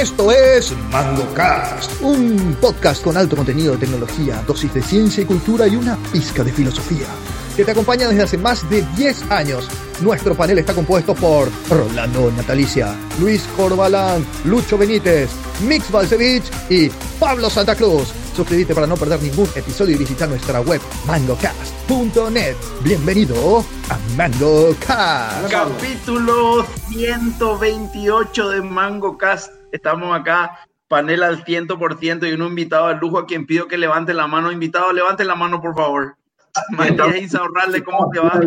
Esto es MangoCast, un podcast con alto contenido de tecnología, dosis de ciencia y cultura y una pizca de filosofía, que te acompaña desde hace más de 10 años. Nuestro panel está compuesto por Rolando Natalicia, Luis Corbalán, Lucho Benítez, Mix Balcevich y Pablo Santa Cruz. Suscríbete para no perder ningún episodio y visita nuestra web mangocast.net. Bienvenido a MangoCast. Capítulo 128 de MangoCast. Estamos acá, panel al 100% y un invitado al lujo a quien pido que levante la mano. Invitado, levante la mano, por favor. Matías Insaurralde, ¿cómo te va?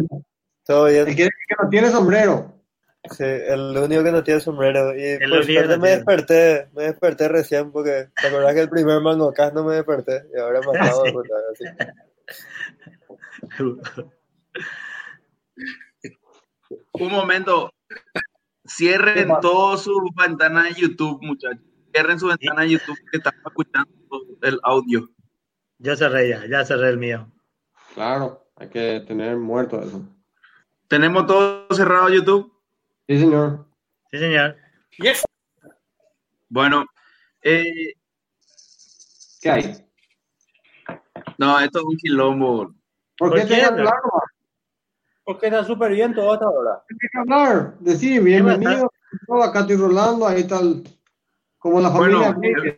Todo bien. El que, que no tiene sombrero. Sí, el único que no tiene sombrero. Y El por suerte no me desperté, me desperté recién porque te acordás que el primer mango cast no me desperté y ahora me acabo de despertar así. Un momento. Cierren todas sus ventanas de YouTube, muchachos. Cierren su ventana de YouTube que están escuchando el audio. Yo cerré ya, ya cerré el mío. Claro, hay que tener muerto eso. ¿Tenemos todo cerrado YouTube? Sí, señor. Sí, señor. Bueno, eh, ¿Qué hay? no, esto es un quilombo. ¿Por, ¿Por qué qué? nomás? Porque está súper bien todo hasta ahora. ¿Qué tengo que hablar? Decir, bienvenido. Todo acá estoy rolando, ahí está el- como la Bueno, familia.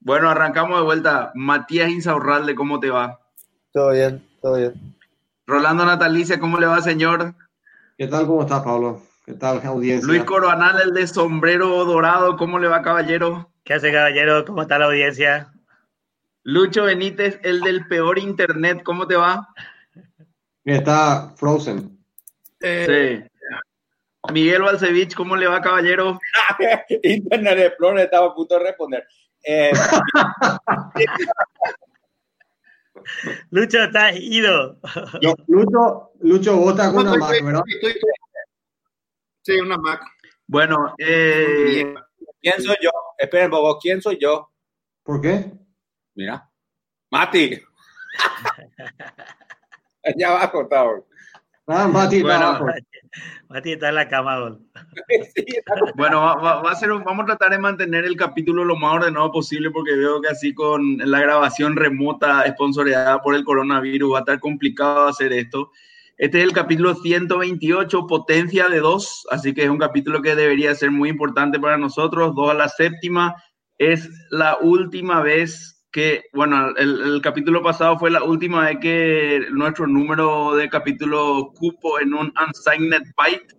Bueno, arrancamos de vuelta. Matías Insaurralde, ¿cómo te va? Todo bien, todo bien. Rolando Natalicia, ¿cómo le va, señor? ¿Qué tal? ¿Cómo estás, Pablo? ¿Qué tal, audiencia? Luis Coroanal, el de sombrero dorado, ¿cómo le va, caballero? ¿Qué hace, caballero? ¿Cómo está la audiencia? Lucho Benítez, el del peor internet, ¿cómo te va? Está Frozen. Sí. Miguel Balcevich, ¿cómo le va, caballero? Internet Explorer estaba a punto de responder. Eh, Lucho, estás ido. Lucho, Lucho, vos estás con una Mac, ¿verdad? Sí, una Mac. Bueno, eh, ¿Quién soy yo? Esperen poco, ¿quién soy yo? ¿Por qué? Mira. Mati. ya va cortado. Ah, Mati, Bueno. está abajo. Mati está en la cama. Sí, está bueno, va, va- va a ser, un- vamos a tratar de mantener el capítulo lo más ordenado posible porque veo que así con la grabación remota sponsoreada por el coronavirus va a estar complicado hacer esto. Este es el capítulo 128, potencia de 2, así que es un capítulo que debería ser muy importante para nosotros. 2 a la séptima es la última vez que, bueno, el, el capítulo pasado fue la última vez que nuestro número de capítulo cupo en un unsigned byte.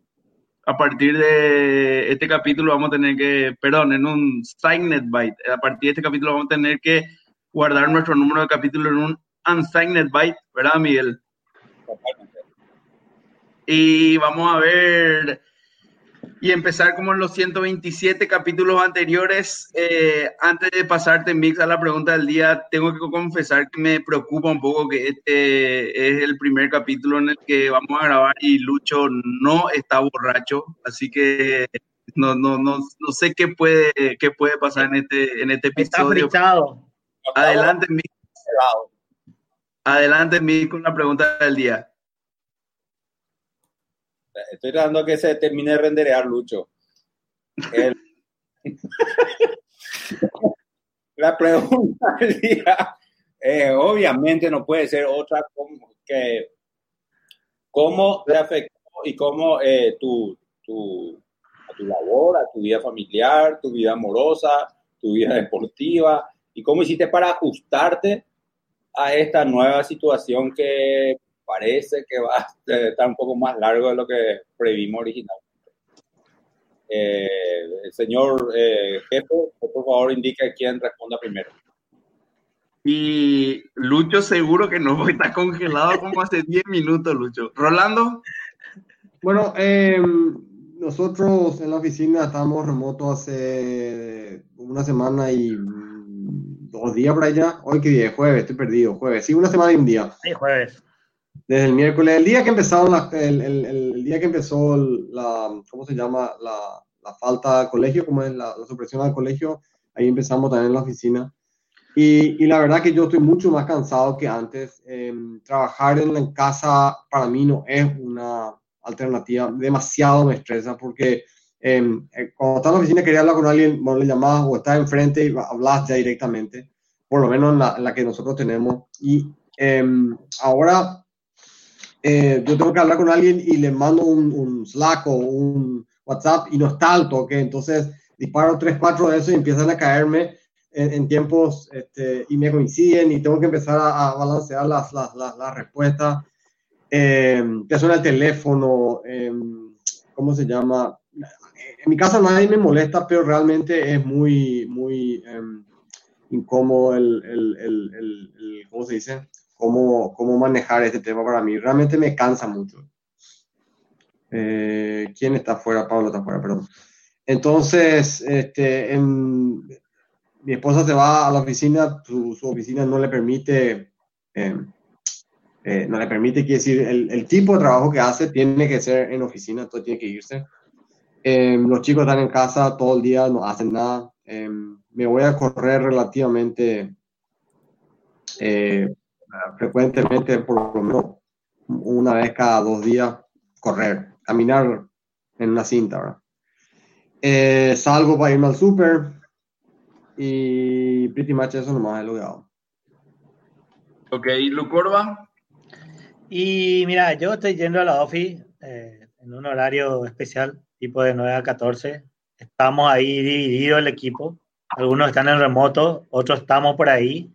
A partir de este capítulo vamos a tener que, perdón, en un signed byte. A partir de este capítulo vamos a tener que guardar nuestro número de capítulo en un unsigned byte, ¿verdad, Miguel? Y vamos a ver y empezar como en los 127 capítulos anteriores. Eh, antes de pasarte, Mix, a la pregunta del día, tengo que confesar que me preocupa un poco que este es el primer capítulo en el que vamos a grabar y Lucho no está borracho, así que no, no, no, no sé qué puede, qué puede pasar en este, en este Está episodio. fritado. Adelante, Mix. Adelante, Mix, con la pregunta del día. Estoy tratando que se termine de renderear, Lucho. La pregunta eh, obviamente no puede ser otra que cómo te afectó y cómo eh, tu, tu, a tu labor, a tu vida familiar, tu vida amorosa, tu vida deportiva y cómo hiciste para ajustarte a esta nueva situación que parece que va a estar un poco más largo de lo que previmos originalmente. Eh, el señor eh, jefe, por favor, indique quién responda primero. Y Lucho seguro que no está congelado como hace 10 minutos, Lucho. Rolando, Bueno, eh, nosotros en la oficina estamos remotos hace una semana y dos días por allá. Hoy que día es jueves, estoy perdido, jueves. Sí, una semana y un día. Sí, jueves. Desde el miércoles, el día que empezaron la- el, el- el- día que empezó la, ¿cómo se llama? La, la falta al colegio, como es la, la supresión al colegio, ahí empezamos también en la oficina. Y, y la verdad que yo estoy mucho más cansado que antes. Eh, trabajar en la casa para mí no es una alternativa, demasiado me estresa porque em, eh, cuando estás en la oficina quería hablar con alguien, vos le llamabas o estás enfrente y hablas ya directamente, por lo menos en la, en la que nosotros tenemos. Y em, ahora eh, yo tengo que hablar con alguien y le mando un, un Slack o un WhatsApp y no está al toque, entonces disparo tres, cuatro de esos y empiezan a caerme en, en tiempos este, y me coinciden y tengo que empezar a, a balancear las, las, las, las respuestas. Eh, te suena el teléfono, eh, ¿cómo se llama? En mi casa nadie me molesta, pero realmente es muy, muy eh, incómodo el, el, el, el- ¿cómo se dice? Cómo, cómo manejar este tema para mí. Realmente me cansa mucho. Eh, ¿Quién está afuera? Pablo está afuera, perdón. Entonces, este, en- mi esposa se va a la oficina, su, su oficina no le permite, eh, eh, no le permite, quiere decir, el, el tipo de trabajo que hace tiene que ser en oficina, todo tiene que irse. Eh, los chicos están en casa todo el día, no hacen nada. Eh, me voy a correr relativamente eh, frecuentemente, por lo menos una vez cada dos días, correr, caminar en una cinta, ¿verdad? Eh, salgo para irme al súper y pretty much eso nomás es lo que hago. Ok, Lucorba. Y mira, yo estoy yendo a la OFI eh, en un horario especial, tipo de 9 a 14. Estamos ahí dividido el equipo. Algunos están en remoto, otros estamos por ahí.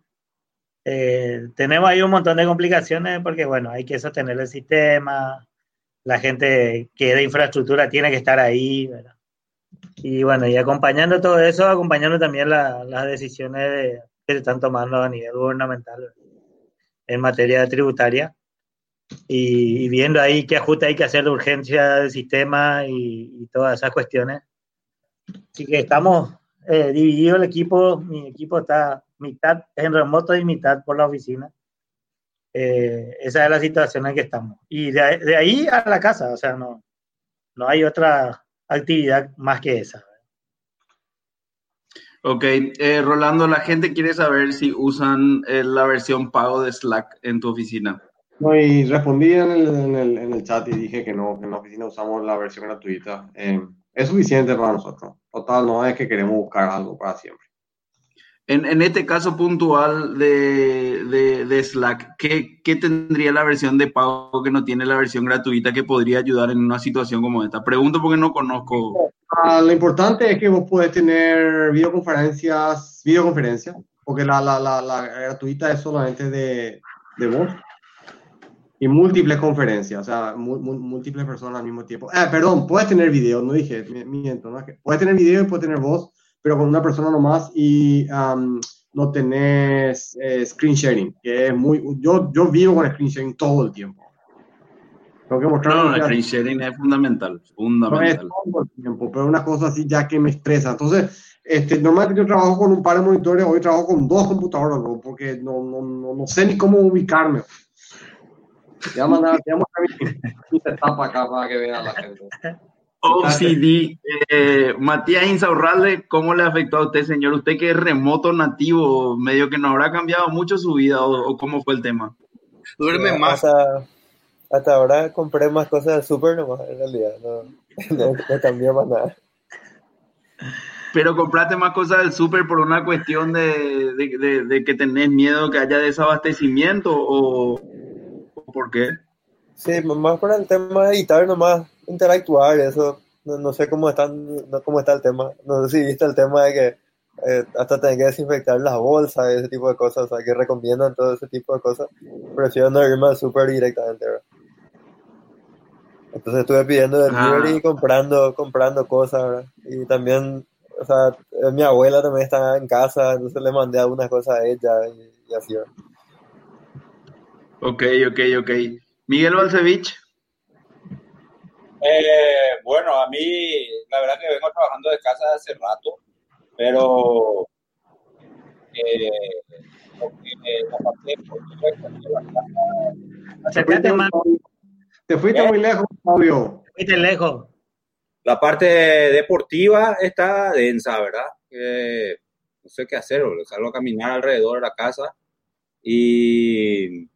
Eh, tenemos ahí un montón de complicaciones porque, bueno, hay que sostener el sistema. La gente que es de infraestructura tiene que estar ahí, ¿verdad? Y bueno, y acompañando todo eso, acompañando también la- las decisiones de- que se están tomando a nivel gubernamental en materia tributaria y, y viendo ahí qué ajuste hay que hacer de urgencia del sistema y, y todas esas cuestiones. Así que estamos eh, divididos el equipo, mi equipo está mitad en remoto y mitad por la oficina. Eh, esa es la situación en que estamos. Y de, ahí- de ahí a la casa, o sea, no, no hay otra actividad más que esa. Ok, eh, Rolando, la gente quiere saber si usan eh, la versión pago de Slack en tu oficina. No, y respondí en el, en el, en el chat y dije que no, que en la oficina usamos la versión gratuita. Eh, es suficiente para nosotros. Total, no es que queremos buscar algo para siempre. En, en este caso puntual de, de- de Slack, ¿qué, qué tendría la versión de pago que no tiene la versión gratuita que podría ayudar en una situación como esta? Pregunto porque no conozco. Ah, lo importante es que vos podés tener videoconferencias, videoconferencias, porque la, la, la, la gratuita es solamente de, de voz y múltiples conferencias, o sea, múltiples personas al mismo tiempo. Ah, perdón, puedes tener video, no dije, mi- miento, ¿no? Puedes tener video y puedes tener voz, pero con una persona nomás y am, no tenés eh, screen sharing, que es muy, yo, yo vivo con screen sharing todo el tiempo. Tengo que mostrar No, lo el screen sharing es fundamental, no es fundamental. todo el tiempo, pero una cosa así ya que me estresa. Entonces, este, normalmente yo trabajo con un par de monitores, hoy trabajo con dos computadoras, ¿no? porque no, no, no, no sé ni cómo ubicarme. Te voy a mandar, te voy a mostrar mi, mi acá para que vea la gente. OCD, eh, Matías Insaurralde, ¿cómo le afectó a usted, señor? Usted que es remoto nativo, medio que no habrá cambiado mucho su vida o, o cómo fue el tema. Duerme más. Hasta, hasta ahora compré más cosas del súper nomás, en realidad. No, no, no cambió más nada. Pero compraste más cosas del súper por una cuestión de, de- de- de que tenés miedo que haya desabastecimiento o, o por qué. Sí, más por el tema de editar nomás, interactuar, eso. No, no sé cómo, están, no, cómo está el tema. No sé si viste el tema de que eh, hasta tener que desinfectar las bolsas y ese tipo de cosas, o sea, que recomiendan todo ese tipo de cosas. Prefiero no irme al súper directamente, ¿verdad? Entonces estuve pidiendo delivery Ah. y comprando, comprando cosas, ¿verdad? Y también, o sea, eh, mi abuela también está en casa, entonces le mandé algunas cosas a ella y, y así, ¿verdad? Ok, ok, ok. Miguel Balcevich, Eh, bueno, a mí la verdad que vengo trabajando de casa hace rato, pero eh, eh, Te fuiste, te fuiste muy lejos, Fabio. fuiste lejos. la parte deportiva está densa, ¿verdad? Eh, no sé qué hacer, salgo a caminar alrededor de la casa y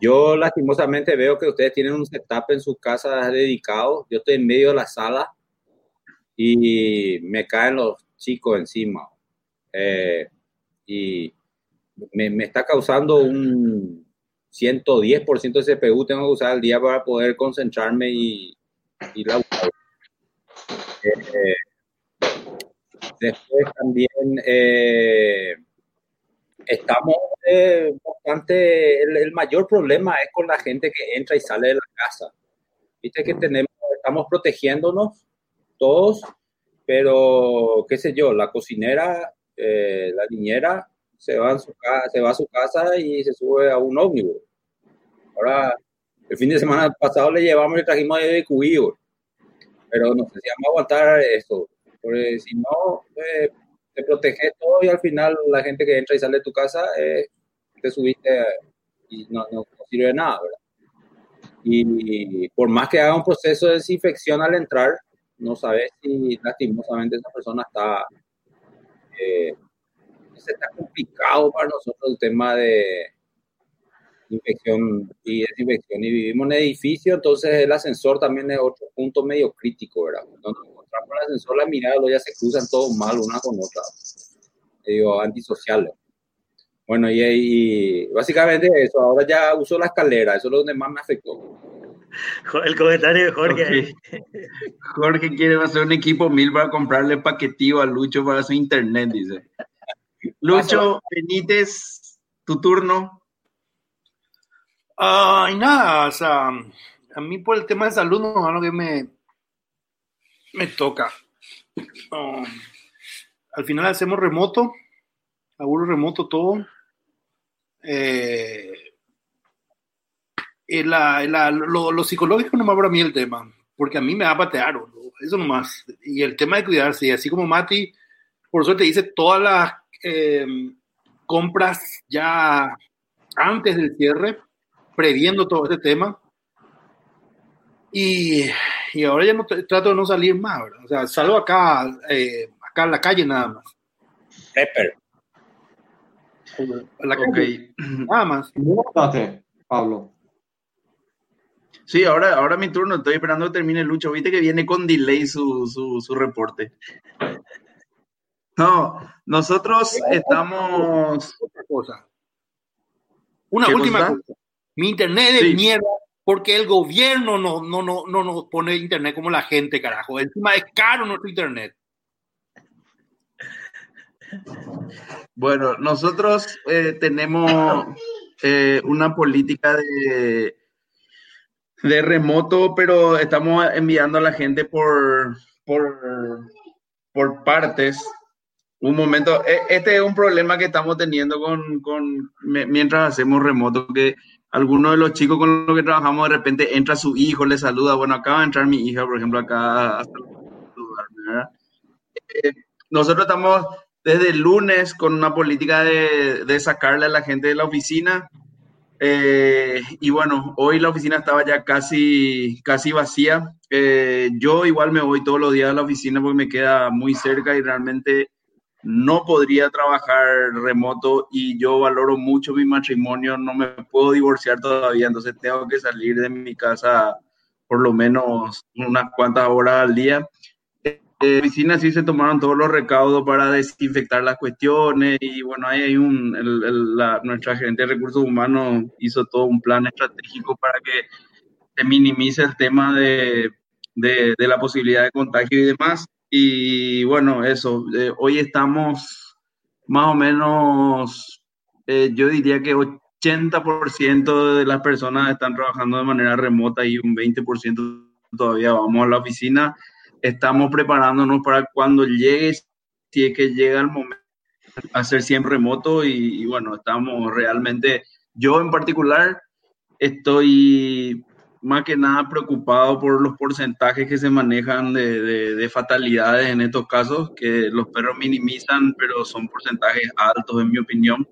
yo lastimosamente veo que ustedes tienen un setup en sus casas dedicado. Yo estoy en medio de la sala y me caen los chicos encima. Eh, y me, está causando un 110% de CPU, tengo que usar al día para poder concentrarme y, y la eh, después también eh, estamos eh, bastante, el, el, mayor problema es con la gente que entra y sale de la casa. Viste que tenemos, estamos protegiéndonos todos, pero qué sé yo, la cocinera, eh, la niñera se va, su, se va a su casa y se sube a un ómnibus. Ahora, el fin de semana pasado le llevamos y trajimos de cubillo, pero no sé si vamos a aguantar eso, porque si no, eh, te protege todo y al final la gente que entra y sale de tu casa, eh, te subiste y no, no, sirve de nada, ¿verdad? Y por más que haga un proceso de desinfección al entrar, no sabes si lastimosamente esa persona está... Eh, está complicado para nosotros el tema de infección y desinfección. Y vivimos en edificio, entonces el ascensor también es otro punto medio crítico, ¿verdad? Cuando encontramos el ascensor, la mirada ya se cruzan todos mal una con otra. Digo, antisociales. Bueno, y, y, básicamente eso, ahora ya uso la escalera, eso es lo donde más me afectó. El comentario de Jorge. Jorge, Jorge quiere hacer un equipo mil para comprarle paquetivo a Lucho para su internet, dice. Lucho Benítez, tu turno. Ay, uh, nada, o sea, a mí por el tema de salud no es lo que me, me toca. Al final hacemos remoto, laburo remoto todo. Eh, la, la, lo, lo, psicológico no me abra a mí el tema, porque a mí me va a patear, eso nomás. Y el tema de cuidarse, y así como Mati, por suerte hice todas las eh, compras ya antes del cierre, previendo todo este tema. Y, y ahora ya no trato de no salir más, ¿verdad? O sea, salgo acá, eh, acá en la calle nada más. Pepper. A la calle, okay. nada más. Pablo. Sí, ahora, ahora mi turno, estoy esperando que termine el lucho. Viste que viene con delay su, su, su reporte. No, nosotros estamos. Otra cosa. Una última cosa? Mi internet es sí. mierda porque el gobierno no, no, no, no nos pone internet como la gente, carajo. Encima es caro nuestro internet. Bueno, nosotros eh, tenemos eh, una política de, de remoto, pero estamos enviando a la gente por, por, por partes un momento, este es un problema que estamos teniendo con, con, mientras hacemos remoto, que algunos de los chicos con los que trabajamos de repente entra su hijo, le saluda, bueno, acaba de entrar mi hija, por ejemplo, acá hasta eh, nosotros estamos desde el lunes con una política de, de sacarle a la gente de la oficina eh, y bueno, hoy la oficina estaba ya casi, casi vacía. Eh, yo igual me voy todos los días a la oficina porque me queda muy cerca y realmente no podría trabajar remoto y yo valoro mucho mi matrimonio, no me puedo divorciar todavía, entonces tengo que salir de mi casa por lo menos unas cuantas horas al día. En la oficina sí se tomaron todos los recaudos para desinfectar las cuestiones y bueno, ahí hay un, el, el, la, nuestra gerente de recursos humanos hizo todo un plan estratégico para que se minimice el tema de, de, de la posibilidad de contagio y demás. Y bueno, eso, eh, hoy estamos más o menos, eh, yo diría que 80% de las personas están trabajando de manera remota y un 20% todavía vamos a la oficina. Estamos preparándonos para cuando llegue, si es que llega el momento, hacer siempre remoto y, y bueno, estamos realmente, yo en particular, estoy más que nada preocupado por los porcentajes que se manejan de, de, de, fatalidades en estos casos, que los perros minimizan, pero son porcentajes altos en mi opinión.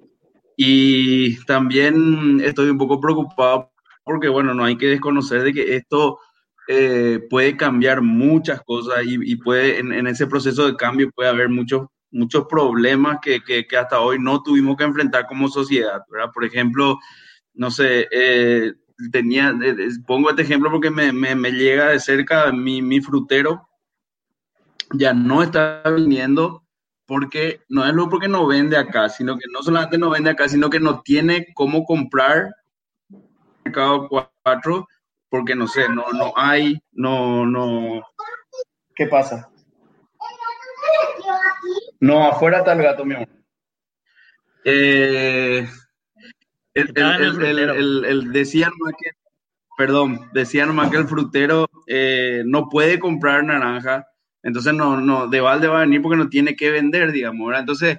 Y también estoy un poco preocupado porque, bueno, no hay que desconocer de que esto eh, puede cambiar muchas cosas y, y puede, en, en, ese proceso de cambio puede haber muchos, muchos problemas que, que, que hasta hoy no tuvimos que enfrentar como sociedad, ¿verdad? Por ejemplo, no sé, eh, tenía, pongo este ejemplo porque me, me, me llega de cerca mi, mi frutero. ya no está viniendo porque no es lo porque no vende acá, sino que no solamente no vende acá, sino que no tiene cómo comprar mercado 4 porque no sé, no, no hay, no, no. ¿Qué pasa? No, afuera está el gato, mi amor. Eh, el, el, el, decía nomás que, perdón, decía nomás que el frutero eh, no puede comprar naranja, entonces no, no, de balde va a venir porque no tiene que vender, digamos, Entonces,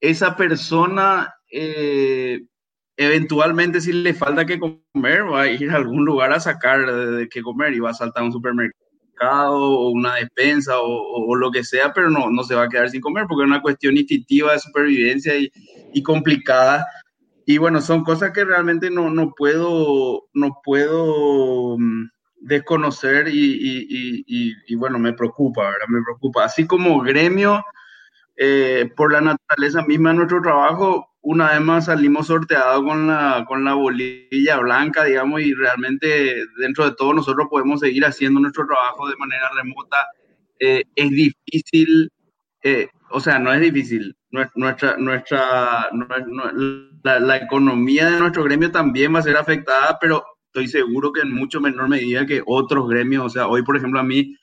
esa persona eh, eventualmente si le falta que comer, va a ir a algún lugar a sacar de, qué comer y va a saltar a un supermercado o una despensa o, lo que sea, pero no, no se va a quedar sin comer porque es una cuestión instintiva de supervivencia y, y complicada. Y bueno, son cosas que realmente no, no puedo, no puedo mm, desconocer y, y, bueno, me preocupa, ¿verdad? Me preocupa. Así como gremio, eh, por la naturaleza misma de nuestro trabajo, una vez más salimos sorteados con la, con la bolilla blanca, digamos, y realmente dentro de todo nosotros podemos seguir haciendo nuestro trabajo de manera remota. Eh, es difícil, eh, o sea, no es difícil. Nuestra, nuestra, la, la, economía de nuestro gremio también va a ser afectada, pero estoy seguro que en mucho menor medida que otros gremios. O sea, hoy, por ejemplo, a mí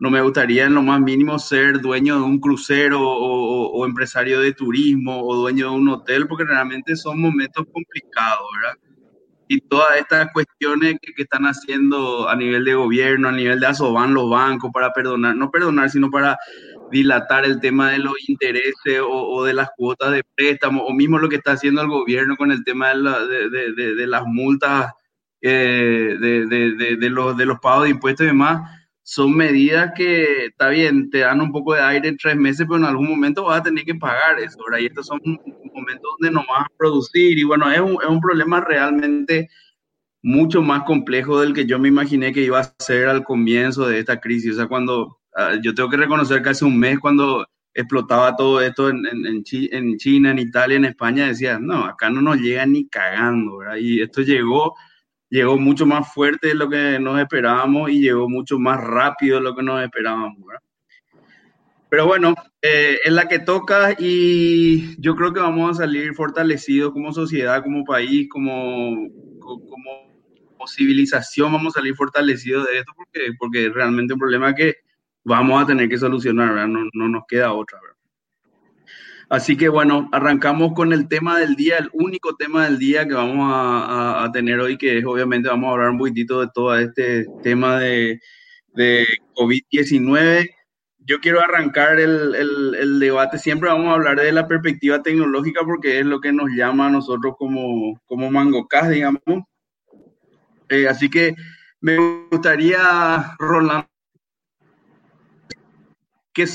no me gustaría en lo más mínimo ser dueño de un crucero o, empresario de turismo o dueño de un hotel, porque realmente son momentos complicados, ¿verdad? Y todas estas cuestiones que, están haciendo a nivel de gobierno, a nivel de asoban los bancos para perdonar, no perdonar, sino para dilatar el tema de los intereses o, de las cuotas de préstamo, o mismo lo que está haciendo el gobierno con el tema de, de las multas, eh, de, los, pagos de impuestos y demás son medidas que, está bien, te dan un poco de aire en tres meses, pero en algún momento vas a tener que pagar eso, ¿verdad? Y estos son momentos donde no vas a producir y bueno, es un, es un problema realmente mucho más complejo del que yo me imaginé que iba a ser al comienzo de esta crisis. O sea, cuando yo tengo que reconocer que hace un mes cuando explotaba todo esto en, en, en, China, en Italia, en España, decía, no, acá no nos llega ni cagando, ¿verdad? Y esto llegó llegó mucho más fuerte de lo que nos esperábamos y llegó mucho más rápido de lo que nos esperábamos. Pero bueno, eh, es la que toca y yo creo que vamos a salir fortalecidos como sociedad, como país, como, como, civilización, vamos a salir fortalecidos de esto porque, porque realmente un problema que vamos a tener que solucionar, No, no nos queda otra. ¿verdad? Así que bueno, arrancamos con el tema del día, el único tema del día que vamos a, tener hoy, que es obviamente vamos a hablar un poquitito de todo este tema de, COVID-19. Yo quiero arrancar el, debate, siempre vamos a hablar de la perspectiva tecnológica porque es lo que nos llama a nosotros como, como MangoCast, digamos. Eh, así que me gustaría, Rolando, ¿qué,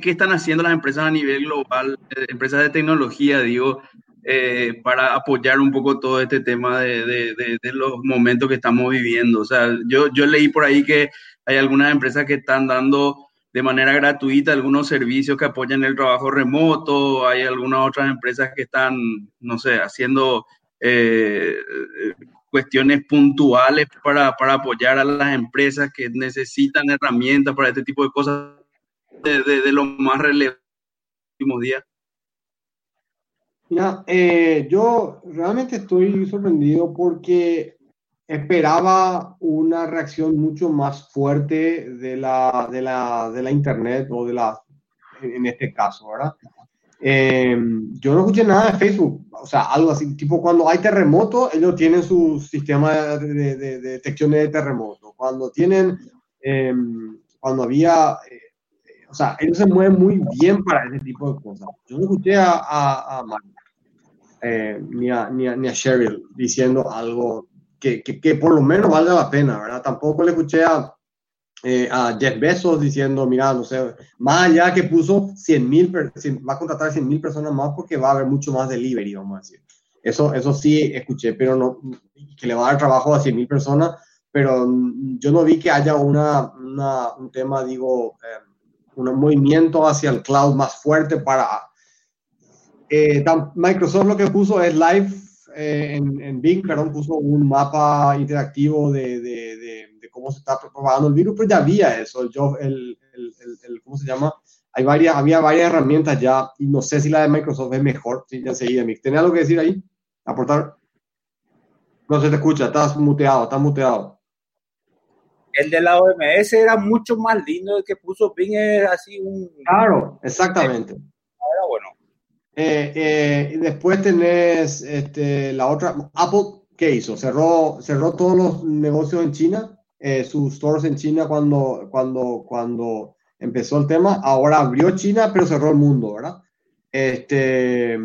qué, están haciendo las empresas a nivel global, eh, empresas de tecnología, digo, eh, para apoyar un poco todo este tema de, de, de, los momentos que estamos viviendo? O sea, yo, yo leí por ahí que hay algunas empresas que están dando de manera gratuita algunos servicios que apoyan el trabajo remoto, hay algunas otras empresas que están, no sé, haciendo eh, cuestiones puntuales para, para apoyar a las empresas que necesitan herramientas para este tipo de cosas de, lo más relevante últimos días? Eh, yo realmente estoy sorprendido porque esperaba una reacción mucho más fuerte de la, de la, de la Internet o de la, en este caso, ¿verdad? Eh, yo no escuché nada de Facebook, o sea, algo así, tipo cuando hay terremoto, ellos tienen su sistema de, de, detección de terremoto. Cuando tienen, eh, cuando había o sea, ellos se mueven muy bien para ese tipo de cosas. Yo no escuché a, a, a eh, ni, a, ni, a, ni, a, Cheryl diciendo algo que, que, que, por lo menos valga la pena, ¿verdad? Tampoco le escuché a, eh, a Jeff Bezos diciendo, mira, no sé, más allá que puso 100 mil, va a contratar 100 mil personas más porque va a haber mucho más delivery, vamos a decir. Eso, eso sí escuché, pero no, que le va a dar trabajo a 100 mil personas, pero yo no vi que haya una, una un tema, digo, eh, un movimiento hacia el cloud más fuerte para... Eh, Microsoft lo que puso es Live eh, en, en, Bing, perdón, puso un mapa interactivo de, de, cómo se está propagando el virus, pero ya había eso, el, el, ¿cómo se llama? hay varias, había varias herramientas ya y no sé si la de Microsoft es mejor. Sí, ya seguía, Mix. ¿Tenés algo que decir ahí? ¿Aportar? No se te escucha, estás muteado, estás muteado. El de la OMS era mucho más lindo, el que puso Bing es así un... Claro, exactamente. Ahora bueno. Eh, eh, y después tenés este, la otra, Apple, ¿qué hizo? Cerró, cerró todos los negocios en China, eh, sus stores en China cuando, cuando, cuando empezó el tema. Ahora abrió China, pero cerró el mundo, ¿verdad? Este,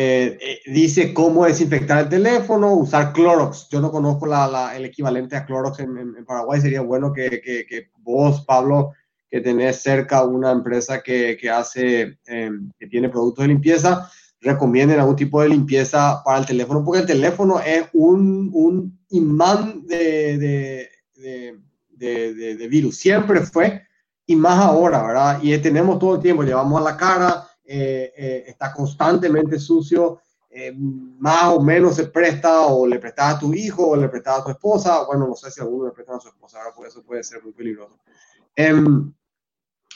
eh, eh, dice cómo desinfectar el teléfono, usar Clorox. Yo no conozco el equivalente a Clorox en, Paraguay. Sería bueno que, vos, Pablo, que tenés cerca una empresa que, hace, eh, que tiene productos de limpieza, recomienden algún tipo de limpieza para el teléfono, porque el teléfono es un, un imán de, de, de, de, virus. Siempre fue, y más ahora, ¿verdad? Y tenemos todo el tiempo, llevamos a la cara, eh, eh, está constantemente sucio, eh, más o menos se presta o le prestas a tu hijo o le prestas a tu esposa. Bueno, no sé si alguno le presta a su esposa, ahora por eso puede ser muy peligroso. Em,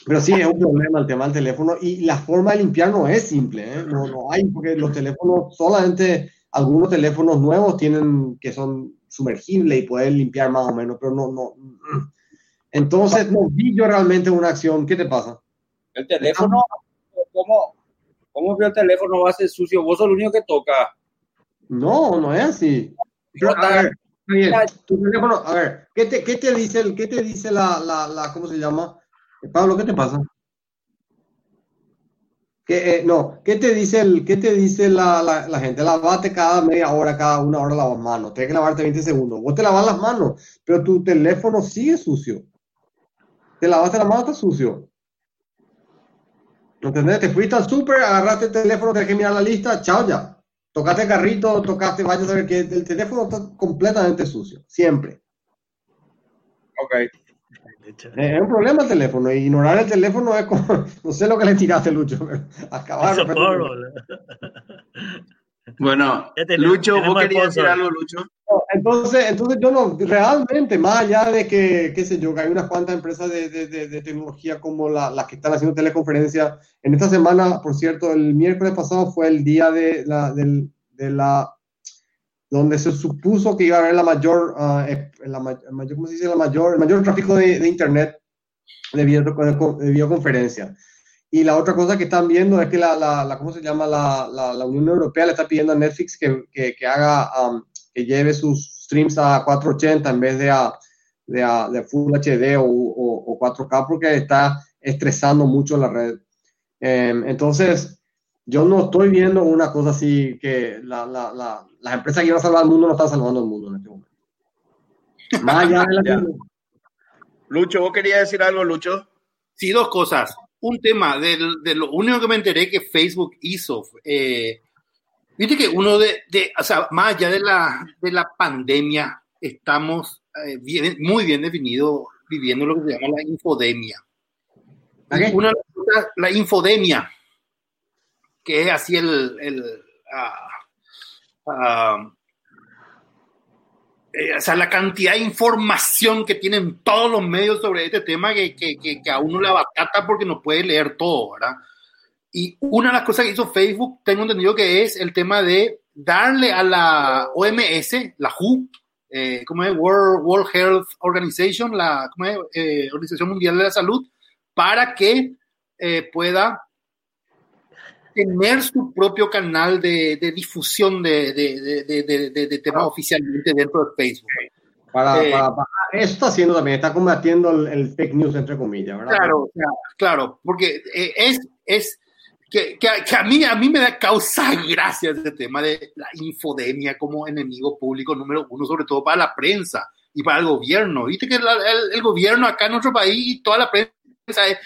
pero sí, es un problema el tema del teléfono y la forma de limpiar no es simple, ¿eh? no, no hay, porque los teléfonos, solamente algunos teléfonos nuevos tienen que son sumergibles y pueden limpiar más o menos, pero no, no. Entonces, no vi yo realmente una acción. ¿Qué te pasa? El teléfono ¿cómo, cómo vio el teléfono va a ser sucio? Vos sos el único que toca. No, no es así. Pero, a ver, tu teléfono, a ver, ¿qué te, qué te dice, el, qué te dice la, la, la, ¿cómo se llama? Pablo, ¿qué te pasa? ¿Qué, eh, no, ¿qué te dice, el, qué te dice la, la, la, gente? Lavate cada media hora, cada una hora las manos. Tienes que lavarte 20 segundos. Vos te lavas las manos, pero tu teléfono sigue sucio. Te lavaste las manos, está sucio. ¿Entendés? Te fuiste al súper, agarraste el teléfono, tenés que mirar la lista, chao ya. Tocaste el carrito, tocaste, vaya a saber que el teléfono está completamente sucio, siempre. Ok. Es un problema el teléfono, ignorar el teléfono es como, no sé lo que le tiraste, Lucho, pero acabar. Bueno, Lucho, ¿vos querías decir algo, Lucho? Entonces, entonces yo no, realmente, más allá de que, qué sé yo, que hay unas cuantas empresas de, de, de, tecnología como las la que están haciendo teleconferencia, en esta semana, por cierto, el miércoles pasado fue el día de la, de, la donde se supuso que iba a haber la mayor, uh, la mayor ¿cómo se dice? La mayor, el mayor tráfico de, Internet de, video, de videoconferencia. Y la otra cosa que están viendo es que la, la, la ¿cómo se llama? La, la, Unión Europea le está pidiendo a Netflix que, que, que haga, um, que lleve sus streams a 480 en vez de a, de, a, de Full HD o, o, 4K porque está estresando mucho la red. Um, entonces, yo no estoy viendo una cosa así que la, la, la, las empresas que iban a salvar el mundo no están salvando el mundo en este momento. Más allá de la... Lucho, ¿vos querías decir algo, Lucho? Sí, dos cosas un tema de, de, lo único que me enteré que Facebook hizo. Eh, Viste que uno de, de, o sea, más allá de la, de la pandemia, estamos eh, bien, muy bien definido viviendo lo que se llama la infodemia. Okay. Una, la infodemia, que es así el, el uh, uh, eh, o sea, la cantidad de información que tienen todos los medios sobre este tema que, que, que, a uno le abacata porque no puede leer todo, ¿verdad? Y una de las cosas que hizo Facebook, tengo entendido que es el tema de darle a la OMS, la WHO, eh, ¿cómo es? World, World Health Organization, la ¿cómo es? Eh, Organización Mundial de la Salud, para que eh, pueda tener su propio canal de, de difusión de, de, de temas oficialmente dentro de Facebook. Para, eh, para, para, eso está haciendo también, está combatiendo el, el, fake news, entre comillas, ¿verdad? Claro, claro, porque eh, es, es que, que, que, a, mí, a mí me da causa gracia este tema de la infodemia como enemigo público número uno, sobre todo para la prensa y para el gobierno. Viste que la, el, el, gobierno acá en nuestro país, toda la prensa es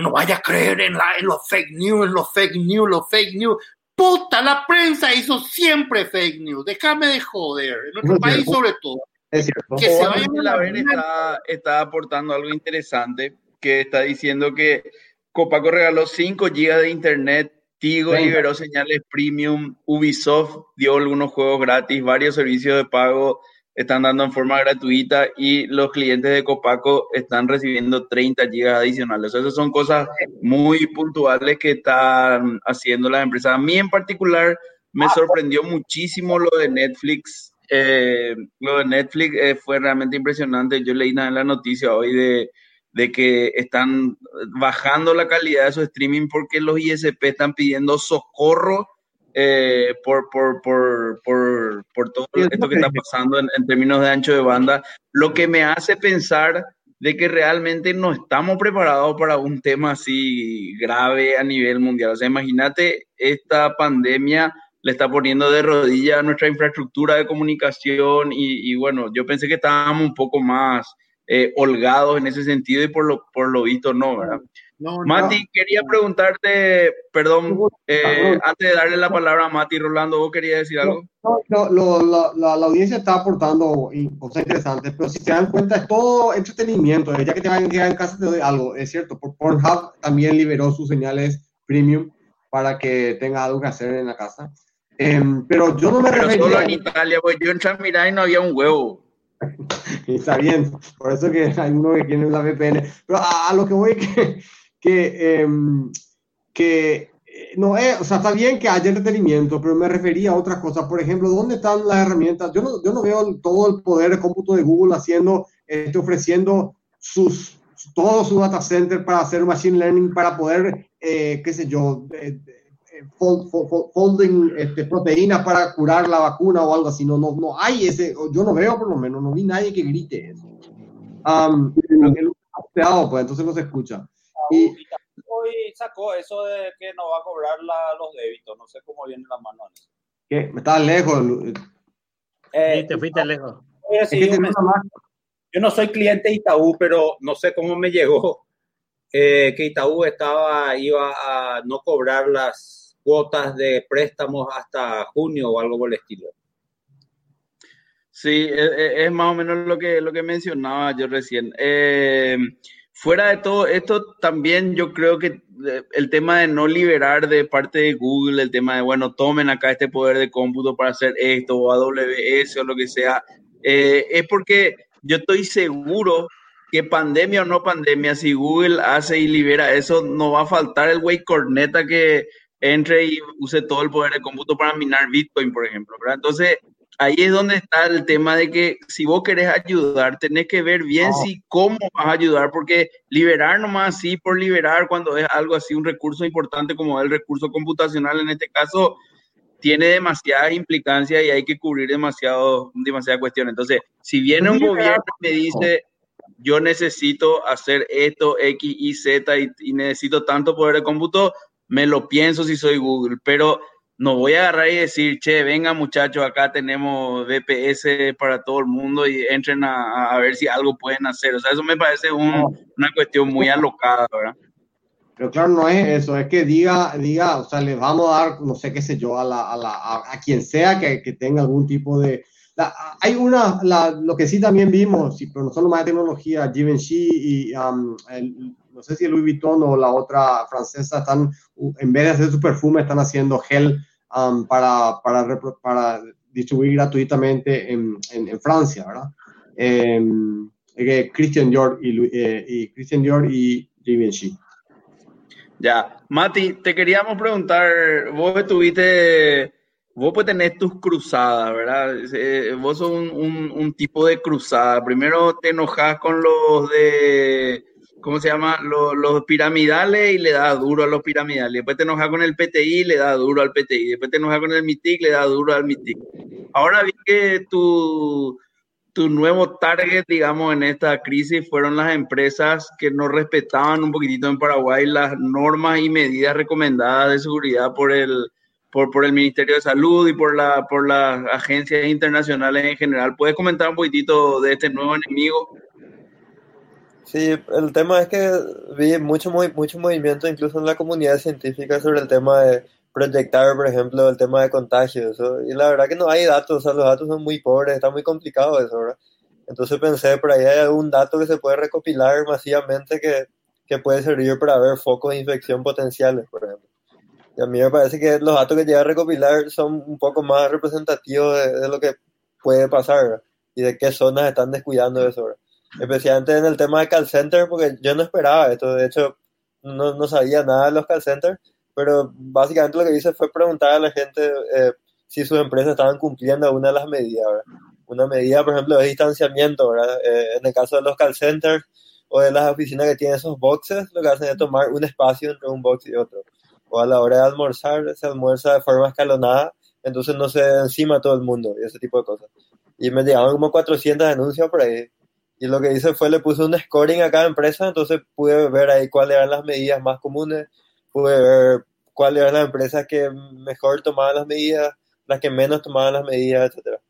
no vaya a creer en, la, en los fake news, en los fake news, los fake news. Puta, la prensa hizo siempre fake news. Déjame de joder. En nuestro no país, sobre todo. Es cierto. Que se vaya a la ver está, está aportando algo interesante que está diciendo que Copaco regaló 5 GB de internet, Tigo Venga. liberó señales premium, Ubisoft dio algunos juegos gratis, varios servicios de pago están dando en forma gratuita y los clientes de Copaco están recibiendo 30 gigas adicionales. esas son cosas muy puntuales que están haciendo las empresas. A mí en particular me sorprendió muchísimo lo de Netflix. Eh, lo de Netflix eh, fue realmente impresionante. Yo leí en la noticia hoy de, de que están bajando la calidad de su streaming porque los ISP están pidiendo socorro eh, por, por, por, por, por todo esto que está pasando en, términos de ancho de banda, lo que me hace pensar de que realmente no estamos preparados para un tema así grave a nivel mundial. O sea, imagínate, esta pandemia le está poniendo de rodillas a nuestra infraestructura de comunicación y, y, bueno, yo pensé que estábamos un poco más eh, holgados en ese sentido y por lo, por lo visto no, ¿verdad? Mati, quería preguntarte, perdón, eh, antes de darle la palabra a Mati, Rolando, ¿vos querías decir algo? No, no, la, la, audiencia está aportando cosas interesantes, pero si se dan cuenta, es todo entretenimiento. Ya que te van a quedar en casa, te doy algo. Es cierto, Pornhub también liberó sus señales premium para que tenga algo que hacer en la casa. Em, pero yo no me pero solo en Italia, pues yo entré a mirar y no había un huevo. Está bien, por eso que hay uno que tiene la VPN. Pero a, a lo que voy que que, em, que eh, no es, o sea, está bien que haya entretenimiento, pero me refería a otras cosas. Por ejemplo, ¿dónde están las herramientas? Yo no, yo no veo todo el poder de cómputo de Google haciendo, este, ofreciendo sus, todo su data center para hacer machine learning, para poder, eh, qué sé yo, eh, folding este, proteínas para curar la vacuna o algo así. No, no, no hay ese, yo no veo por lo menos, no vi nadie que grite eso. Um, pues entonces no se escucha. Y hoy sacó eso de que no va a cobrar los débitos. No sé cómo viene la mano. ¿Qué? Me estaba lejos. Eh, te fuiste lejos. yo no soy cliente de Itaú, pero no sé cómo me llegó eh, que Itaú estaba, iba a no cobrar las cuotas de préstamos hasta junio o algo por el estilo. Sí, es, e, es, más o menos lo que, lo que mencionaba yo recién. Eh, Fuera de todo esto, también yo creo que eh, el tema de no liberar de parte de Google, el tema de, bueno, tomen acá este poder de cómputo para hacer esto, o AWS o lo que sea, eh, es porque yo estoy seguro que pandemia o no pandemia, si Google hace y libera eso, no va a faltar el güey corneta que entre y use todo el poder de cómputo para minar Bitcoin, por ejemplo. ¿verdad? Entonces, ahí es donde está el tema de que si vos querés ayudar, tenés que ver bien si cómo vas a ayudar, porque liberar nomás así por liberar cuando es algo así, un recurso importante como el recurso computacional en este caso, tiene demasiadas implicancias y hay que cubrir demasiado, demasiada cuestión. Entonces, si viene un gobierno y me dice, yo necesito hacer esto, X, Y, Z y, y necesito tanto poder de cómputo, me lo pienso si soy Google, pero no voy a agarrar y decir, che, venga muchachos, acá tenemos BPS para todo el mundo y entren a, ver si algo pueden hacer. O sea, eso me parece una cuestión muy alocada, ¿verdad? Pero claro, no es eso, es que diga, diga, o sea, le vamos a dar, no sé qué sé yo, a, la, a, la, a, quien sea que, que, tenga algún tipo de... hay una, lo que sí también vimos, sí, pero no solo más de tecnología, Givenchy y um, no sé si Louis Vuitton o la otra francesa están, en vez de hacer su perfume, están haciendo gel um, para, para, para, distribuir gratuitamente en, en, Francia, ¿verdad? Eh, Christian Dior y, eh, Christian Dior y Givenchy. Ya, Mati, te queríamos preguntar, vos tuviste, vos pues tenés tus cruzadas, ¿verdad? Eh, vos sos un, un, tipo de cruzada. Primero te enojas con los de ¿cómo se llama? Los, piramidales y le da duro a los piramidales. Después te enojas con el PTI y le da duro al PTI. Después te enojas con el MITIC le da duro al MITIC. Ahora vi que tu, tu nuevo target, digamos, en esta crisis fueron las empresas que no respetaban un poquitito en Paraguay las normas y medidas recomendadas de seguridad por el, por, por el Ministerio de Salud y por, la, por las agencias internacionales en general. ¿Puedes comentar un poquitito de este nuevo enemigo? Sí, el tema es que vi mucho, mucho movimiento incluso en la comunidad científica sobre el tema de proyectar, por ejemplo, el tema de contagios. Y la verdad que no hay datos, o sea, los datos son muy pobres, está muy complicado eso, ¿verdad? Entonces pensé, por ahí hay algún dato que se puede recopilar masivamente que, que puede servir para ver focos de infección potenciales, por ejemplo. Y a mí me parece que los datos que llega a recopilar son un poco más representativos de, lo que puede pasar, y de qué zonas están descuidando eso, ¿verdad? Especialmente en el tema de call center, porque yo no esperaba esto, de hecho no, no sabía nada de los call centers, pero básicamente lo que hice fue preguntar a la gente eh, si sus empresas estaban cumpliendo una de las medidas, ¿verdad? Una medida, por ejemplo, de distanciamiento, ¿verdad? Eh, en el caso de los call centers o de las oficinas que tienen esos boxes, lo que hacen es tomar un espacio entre un box y otro. O a la hora de almorzar, se almuerza de forma escalonada, entonces no se encima todo el mundo y ese tipo de cosas. Y me llegaron como 400 denuncias por ahí y lo que hice fue le puse un scoring a cada empresa, entonces pude ver ahí cuáles eran las medidas más comunes, pude ver cuáles eran las empresas que mejor tomaban las medidas, las que menos tomaban las medidas, etcétera.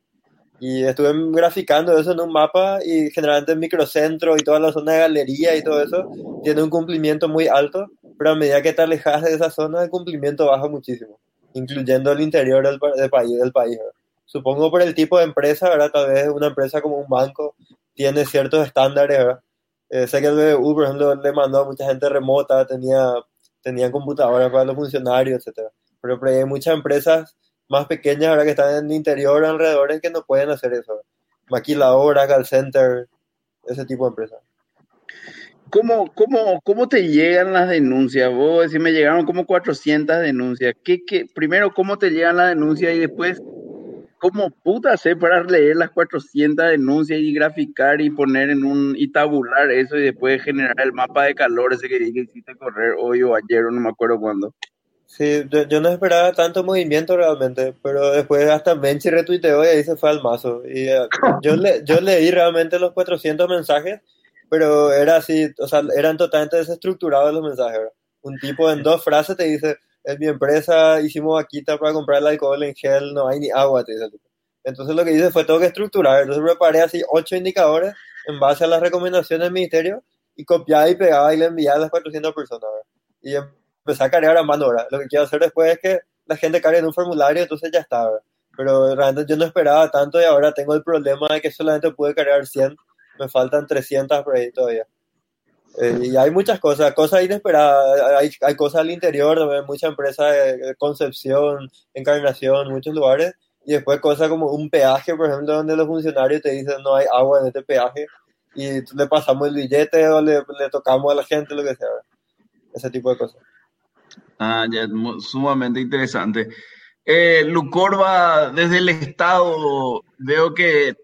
Y estuve graficando eso en un mapa y generalmente el microcentro y toda la zona de galería y todo eso tiene un cumplimiento muy alto, pero a medida que te alejas de esa zona el cumplimiento baja muchísimo, incluyendo el interior del, del país. Del país Supongo por el tipo de empresa, ¿verdad? Tal vez una empresa como un banco tiene ciertos estándares, ¿verdad? Eh, sé que el BBU, por ejemplo, le mandó a mucha gente remota, tenía, tenía computadoras para los funcionarios, etc. Pero, hay muchas empresas más pequeñas ahora que están en el interior alrededor que no pueden hacer eso. Maquiladora, call center, ese tipo de empresas. ¿Cómo, cómo, ¿Cómo te llegan las denuncias? Vos si me llegaron como 400 denuncias. ¿Qué, qué, primero, ¿cómo te llegan las denuncias y después ¿Cómo puta sé para leer las 400 denuncias y graficar y poner en un y tabular eso y después generar el mapa de calor ese que, hiciste correr hoy o ayer o no me acuerdo cuándo? Sí, yo, no esperaba tanto movimiento realmente, pero después hasta Menchi retuiteó y ahí se fue al mazo. Y eh, yo, le, yo leí realmente los 400 mensajes, pero era así, o sea, eran totalmente desestructurados los mensajes. Un tipo en dos frases te dice, en mi empresa hicimos vaquita para comprar el alcohol en gel, no hay ni agua. Entonces lo que hice fue todo que estructurar. Entonces preparé así ocho indicadores en base a las recomendaciones del ministerio y copiaba y pegaba y le enviaba a las 400 personas. Y empecé a cargar a mano ahora. Lo que quiero hacer después es que la gente cargue en un formulario, entonces ya está. Pero realmente yo no esperaba tanto y ahora tengo el problema de que solamente pude cargar 100. Me faltan 300 por ahí todavía. Eh, y hay muchas cosas, cosas inesperadas, hay, hay cosas al interior, muchas empresas de Concepción, Encarnación, muchos lugares, y después cosas como un peaje, por ejemplo, donde los funcionarios te dicen no hay agua en este peaje, y le pasamos el billete o le, le tocamos a la gente, lo que sea, ese tipo de cosas. Ah, ya, sumamente interesante. Eh, Lucorba, desde el Estado, veo que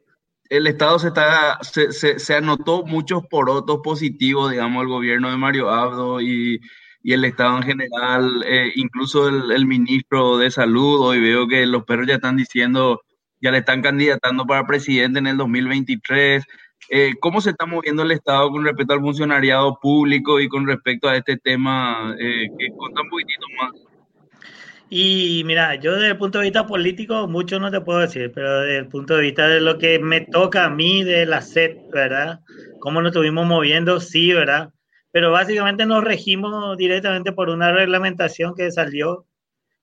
el Estado se, está, se, se, anotó muchos porotos positivos, digamos, el gobierno de Mario Abdo y, y el Estado en general, eh, incluso el, ministro de Salud, hoy veo que los perros ya están diciendo, ya le están candidatando para presidente en el 2023. Eh, ¿Cómo se está moviendo el Estado con respecto al funcionariado público y con respecto a este tema? Eh, que un poquitito más. Y mira, yo desde el punto de vista político mucho no te puedo decir, pero desde el punto de vista de lo que me toca a mí de la SED, ¿verdad? Cómo nos estuvimos moviendo, sí, ¿verdad? Pero básicamente nos regimos directamente por una reglamentación que salió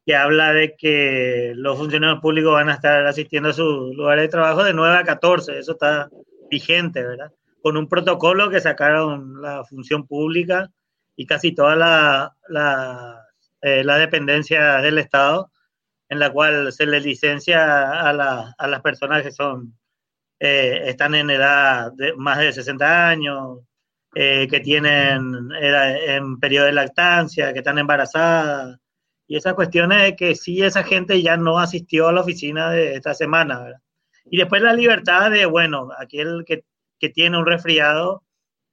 que habla de que los funcionarios públicos van a estar asistiendo a sus lugares de trabajo de 9 a 14, eso está vigente, ¿verdad? Con un protocolo que sacaron la función pública y casi toda la, la eh, la dependencia del Estado, en la cual se le licencia a, las personas que son eh, están en edad de más de 60 años, eh, que tienen en periodo de lactancia, que están embarazadas, y esas cuestiones de que si esa gente ya no asistió a la oficina de esta semana, Y después la libertad de, bueno, aquel que, que tiene un resfriado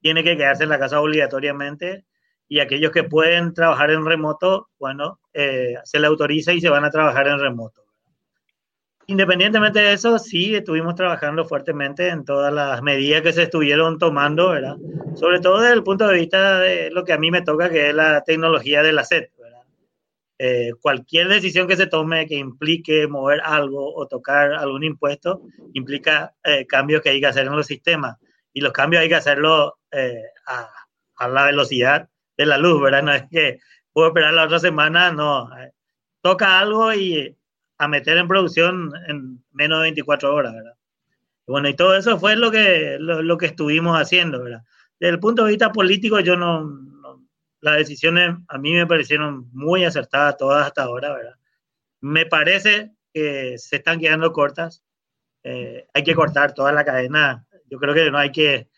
tiene que quedarse en la casa obligatoriamente y aquellos que pueden trabajar en remoto, bueno, eh, se le autoriza y se van a trabajar en remoto. Independientemente de eso, sí estuvimos trabajando fuertemente en todas las medidas que se estuvieron tomando, ¿verdad? Sobre todo desde el punto de vista de lo que a mí me toca, que es la tecnología de la SED, ¿verdad? Eh, cualquier decisión que se tome que implique mover algo o tocar algún impuesto, implica eh, cambios que hay que hacer en los sistemas. Y los cambios hay que hacerlo a, a la velocidad de la luz, ¿verdad? No es que puedo esperar la otra semana, no. Toca algo y a meter en producción en menos de 24 horas, ¿verdad? Bueno, y todo eso fue lo que, lo, que estuvimos haciendo, ¿verdad? Desde el punto de vista político, yo no, las decisiones a mí me parecieron muy acertadas todas hasta ahora, ¿verdad? Me parece que se están quedando cortas. eh, hay que cortar toda la cadena. Yo creo que no hay que,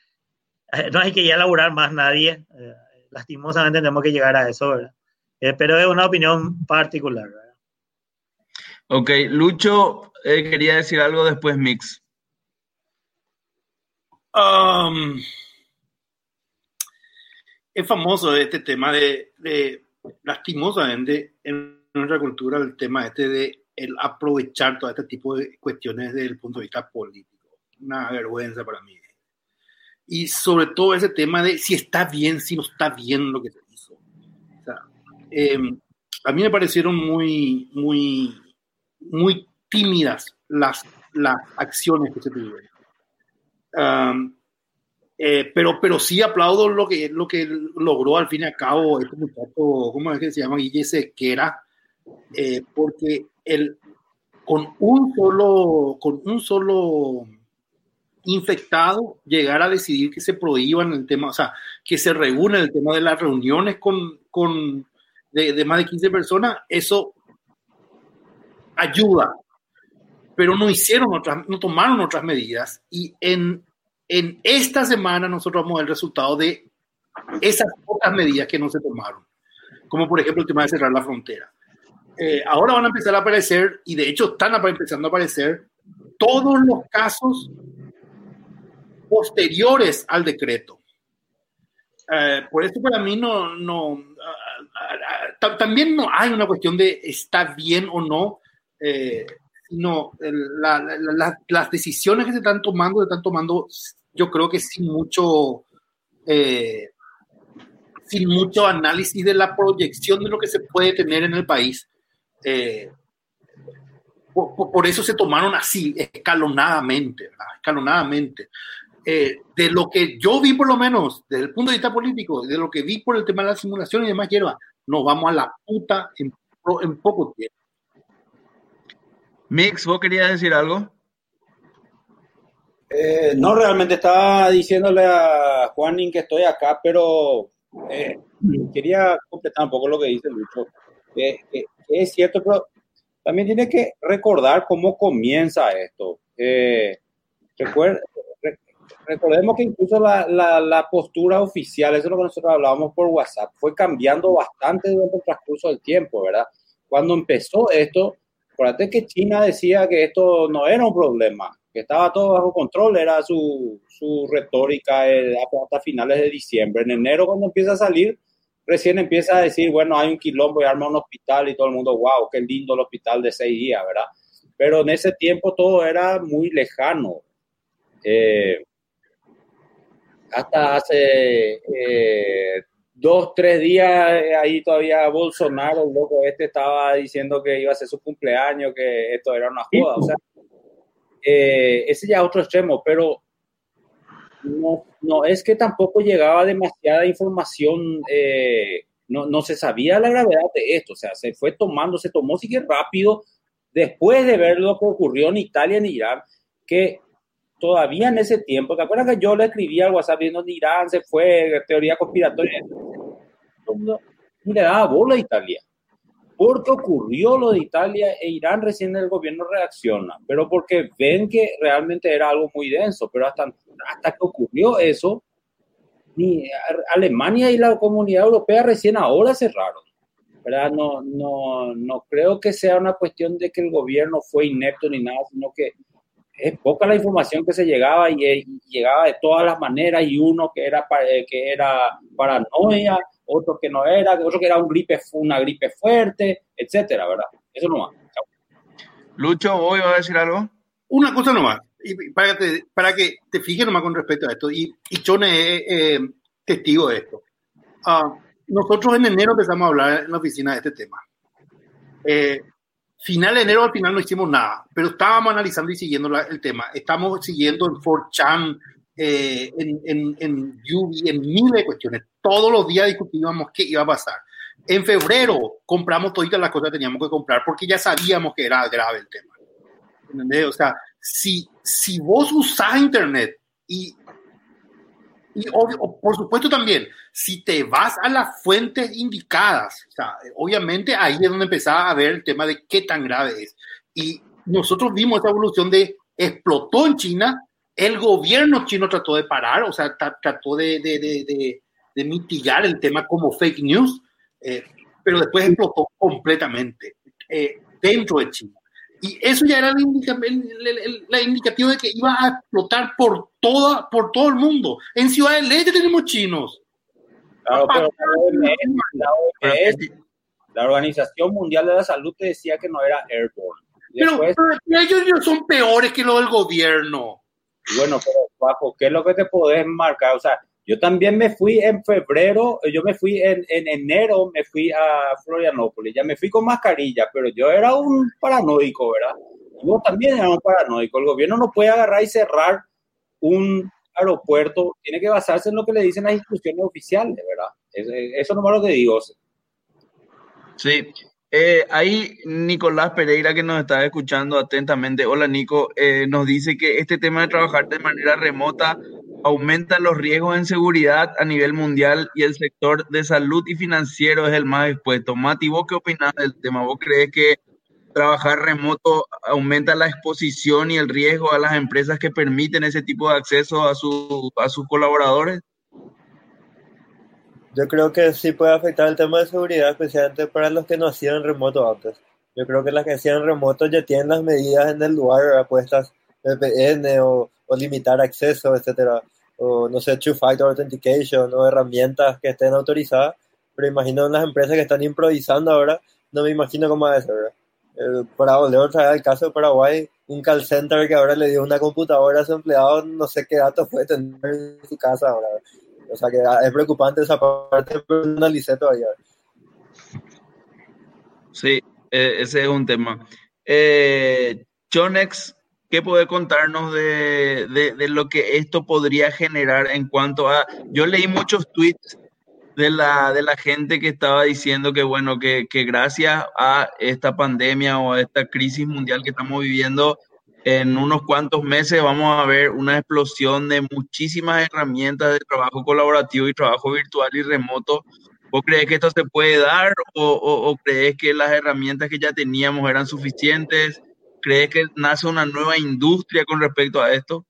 no hay que ya laburar más nadie. Eh, lastimosamente tenemos que llegar a eso, ¿verdad? Eh, pero es una opinión particular, ¿verdad? Ok, Lucho quería decir algo después, Mix. Um, es famoso este tema de, de, lastimosamente, en nuestra cultura, el tema este de el aprovechar todo este tipo de cuestiones desde el punto de vista político. Una vergüenza para mí. Y sobre todo ese tema de si está bien, si no está bien lo que se hizo. O sea, eh, a mí me parecieron muy, muy, muy tímidas las, las acciones que se tuvieron. Um, eh, pero, pero sí aplaudo lo que, lo que logró al fin y al cabo este muchacho, ¿cómo es que se llama? Guille Sequera, eh, porque el, con, un solo, con un solo infectado llegar a decidir que se prohíban el tema, o sea, que se reúne el tema de las reuniones con, con de, de, más de 15 personas, eso ayuda, pero no hicieron otras, no tomaron otras medidas y en, en esta semana nosotros vamos a ver el resultado de esas otras medidas que no se tomaron, como por ejemplo el tema de cerrar la frontera. Eh, ahora van a empezar a aparecer, y de hecho están empezando a aparecer, todos los casos posteriores al decreto. Eh, por eso para mí no, no uh, uh, también no hay una cuestión de está bien o no, eh, sino la, la, las decisiones que se están tomando, se están tomando, yo creo que sin mucho, eh, sin mucho análisis de la proyección de lo que se puede tener en el país. Eh, por, por, eso se tomaron así, escalonadamente, ¿verdad? escalonadamente. Eh, de lo que yo vi por lo menos, desde el punto de vista político, de lo que vi por el tema de la simulación y demás hierba, nos vamos a la puta en, en poco tiempo. Mix, ¿vos querías decir algo? Eh, no, realmente estaba diciéndole a Juanín que estoy acá, pero eh, quería completar un poco lo que dice Lucho. Que es cierto, pero también tiene que recordar cómo comienza esto. Eh, recuerda, recordemos que incluso la, la, la, postura oficial, eso es lo que nosotros hablábamos por WhatsApp, fue cambiando bastante durante el transcurso del tiempo, ¿verdad? Cuando empezó esto, acuérdate que China decía que esto no era un problema, que estaba todo bajo control, era su, su retórica eh, hasta finales de diciembre. En enero, cuando empieza a salir, recién empieza a decir, bueno, hay un quilombo y arma un hospital y todo el mundo, wow, qué lindo el hospital de seis días, ¿verdad? Pero en ese tiempo todo era muy lejano. Eh, hasta hace eh, dos, tres días eh, ahí todavía Bolsonaro, el loco este, estaba diciendo que iba a ser su cumpleaños, que esto era una joda. O sea, eh, ese ya es otro extremo, pero no, no es que tampoco llegaba demasiada información, eh, no, no se sabía la gravedad de esto, o sea, se fue tomando, se tomó sí que rápido después de ver lo que ocurrió en Italia, en Irán, que todavía en ese tiempo, ¿te acuerdas que yo le escribía al WhatsApp viendo Irán se fue, teoría conspiratoria? Y le daba bola a Italia. Porque ocurrió lo de Italia e Irán recién el gobierno reacciona, pero porque ven que realmente era algo muy denso, pero hasta, hasta que ocurrió eso, ni Alemania y la comunidad europea recién ahora cerraron. ¿verdad? No, no, no creo que sea una cuestión de que el gobierno fue inepto ni nada, sino que es poca la información que se llegaba y, y, llegaba de todas las maneras y uno que era, que era paranoia, otro que no era, otro que era un gripe, una gripe fuerte, etcétera, ¿verdad? Eso nomás. Lucho, ¿hoy vas a decir algo? Una cosa nomás, y para, que te, para que te fijes nomás con respecto a esto, y, y Chone es eh, testigo de esto. Uh, nosotros en enero empezamos a hablar en la oficina de este tema. Eh, final de enero al final no hicimos nada, pero estábamos analizando y siguiendo la, el tema. Estamos siguiendo en 4chan, eh, en, en, en Yubi, en miles de cuestiones. Todos los días discutíamos qué iba a pasar. En febrero compramos todas las cosas que teníamos que comprar porque ya sabíamos que era grave el tema. ¿Entendés? O sea, si, si vos usás Internet y y obvio, por supuesto también, si te vas a las fuentes indicadas, obviamente ahí es donde empezaba a ver el tema de qué tan grave es. Y nosotros vimos esa evolución de explotó en China, el gobierno chino trató de parar, o sea, trató de, de, de, de mitigar el tema como fake news, eh, pero después explotó completamente eh, dentro de China. Y eso ya era la, indicativa de que iba a explotar por, toda, por todo el mundo. En Ciudad del Este tenemos chinos. Claro, pero la Organización Mundial de la Salud te decía que no era airborne. pero, ellos son peores que lo del gobierno. Bueno, pero bajo, ¿qué es lo que te podés marcar? O sea, yo también me fui en febrero, yo me fui en, en, enero, me fui a Florianópolis, ya me fui con mascarilla, pero yo era un paranoico, ¿verdad? Yo también era un paranoico. El gobierno no puede agarrar y cerrar un aeropuerto, tiene que basarse en lo que le dicen las instituciones oficiales, ¿verdad? Eso, no es lo que digo. Sí, eh, ahí Nicolás Pereira, que nos está escuchando atentamente, hola Nico, eh, nos dice que este tema de trabajar de manera remota aumenta los riesgos en seguridad a nivel mundial y el sector de salud y financiero es el más expuesto. Mati, ¿vos qué opinas del tema? ¿Vos crees que trabajar remoto aumenta la exposición y el riesgo a las empresas que permiten ese tipo de acceso a, su, a sus colaboradores? Yo creo que sí puede afectar el tema de seguridad, especialmente para los que no hacían remoto antes. Yo creo que las que hacían remoto ya tienen las medidas en el lugar puestas VPN o, o limitar acceso, etcétera, o no sé, two-factor authentication o herramientas que estén autorizadas, pero imagino las empresas que están improvisando ahora, no me imagino cómo va a ser, para volver otra vez al caso de Paraguay, un call center que ahora le dio una computadora a su empleado, no sé qué datos puede tener en su casa ahora. O sea que es preocupante esa parte, pero no analicé todavía. Sí, e, ese es un tema. Eh, Chonex ¿Qué puede contarnos de, de, lo que esto podría generar en cuanto a... Yo leí muchos tweets de la, de la gente que estaba diciendo que, bueno, que, que gracias a esta pandemia o a esta crisis mundial que estamos viviendo, en unos cuantos meses vamos a ver una explosión de muchísimas herramientas de trabajo colaborativo y trabajo virtual y remoto. ¿Vos crees que esto se puede dar o, o, o crees que las herramientas que ya teníamos eran suficientes? ¿Crees que nace una nueva industria con respecto a esto?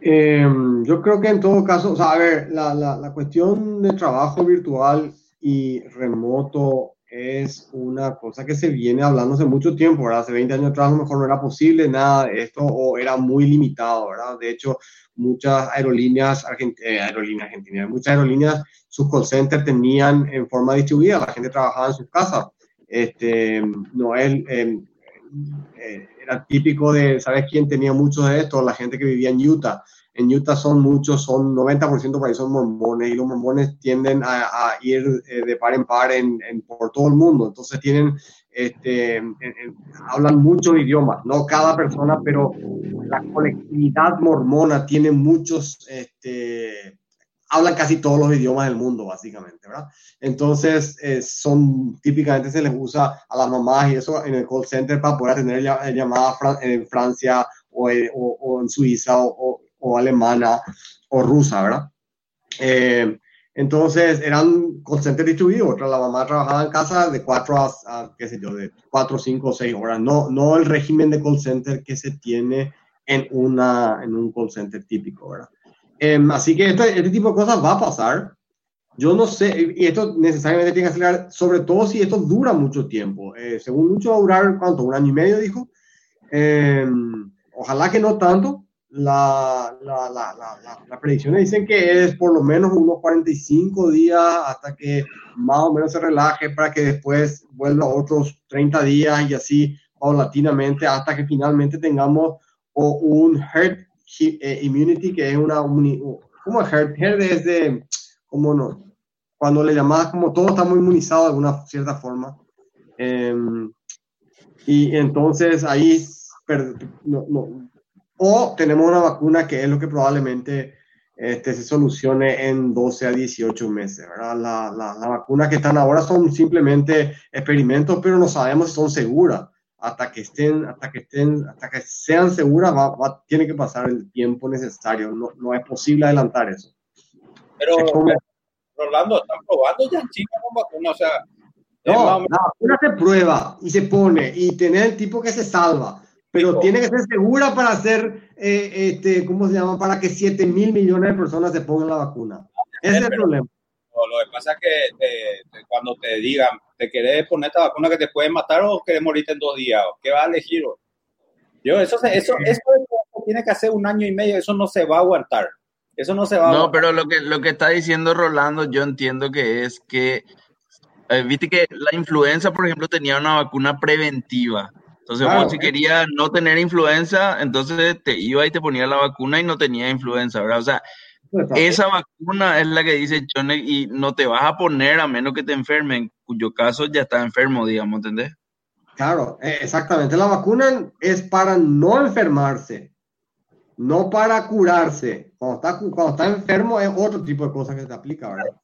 Em, yo creo que en todo caso, a ver, la, la, la, cuestión de trabajo virtual y remoto es una cosa que se viene hablando hace mucho tiempo, ¿verdad? Hace 20 años atrás a lo mejor no era posible nada de esto o era muy limitado, ¿verdad? De hecho, muchas aerolíneas, argent eh, aerolíneas argentinas, muchas aerolíneas, sus call centers tenían en forma distribuida, la gente trabajaba en sus casas. Este, no es, eh, eh, era típico de, ¿sabes quién tenía mucho de esto? La gente que vivía en Utah. En Utah son muchos, son 90% por ahí son mormones y los mormones tienden a, ir eh, de par en par en, por todo el mundo. Entonces tienen, este, hablan muchos idiomas, no cada persona, pero la colectividad mormona tiene muchos, este, hablan casi todos los idiomas del mundo, básicamente, ¿verdad? Entonces, eh, son, típicamente se les usa a las mamás y eso en el call center para poder tener llamadas en Francia o, eh, o, en Suiza o, o, alemana o rusa, ¿verdad? Eh, entonces, eran call centers distribuidos. La mamá trabajaba en casa de cuatro a, qué sé yo, de cuatro, cinco, seis horas. No, no el régimen de call center que se tiene en, una, en un call center típico, ¿verdad? Em, así que este, este, tipo de cosas va a pasar. Yo no sé, y esto necesariamente tiene que acelerar, sobre todo si esto dura mucho tiempo. Eh, según mucho va a durar, ¿cuánto? ¿Un año y medio, dijo? Em, ojalá que no tanto. La, la, la, las predicciones dicen que es por lo menos unos 45 días hasta que más o menos se relaje para que después vuelva otros 30 días y así paulatinamente hasta que finalmente tengamos o un herd eh, immunity, que es una, como herd, herd es de, como no, cuando le llamas como todo estamos inmunizados de alguna cierta forma. Em, y entonces ahí, no, no, o tenemos una vacuna que es lo que probablemente este, se solucione en 12 a 18 meses, ¿verdad? Las la, la vacunas que están ahora son simplemente experimentos, pero no sabemos si son seguras hasta que estén, hasta que estén, hasta que sean seguras, va, tiene que pasar el tiempo necesario. No, no es posible adelantar eso. Pero, Rolando, están probando ya en China con vacuna, o sea. No, la vacuna se prueba y se pone y tener el tipo que se salva. pero tiene que ser segura para hacer, eh, este, ¿cómo se llama? Para que 7 mil millones de personas se pongan la vacuna. Ese es el problema. Lo que pasa es que cuando te digan, ¿te querés poner esta vacuna que te puede matar o querés morirte en dos días? ¿Qué vas a elegir? Yo, eso, eso, eso, tiene que hacer un año y medio, eso no se va a aguantar. Eso no se va a No, pero lo que, lo que está diciendo Rolando, yo entiendo que es que, eh, viste que la influenza, por ejemplo, tenía una vacuna preventiva. Entonces, vos si querías no tener influenza, entonces te iba y te ponía la vacuna y no tenía influenza, ¿verdad? O sea, esa vacuna es la que dice John y no te vas a poner a menos que te enfermen, en cuyo caso ya está enfermo, digamos, ¿entendés? Claro, eh, exactamente. La vacuna es para no enfermarse, no para curarse. Cuando está, cuando está enfermo es otro tipo de cosas que se aplica, ¿verdad?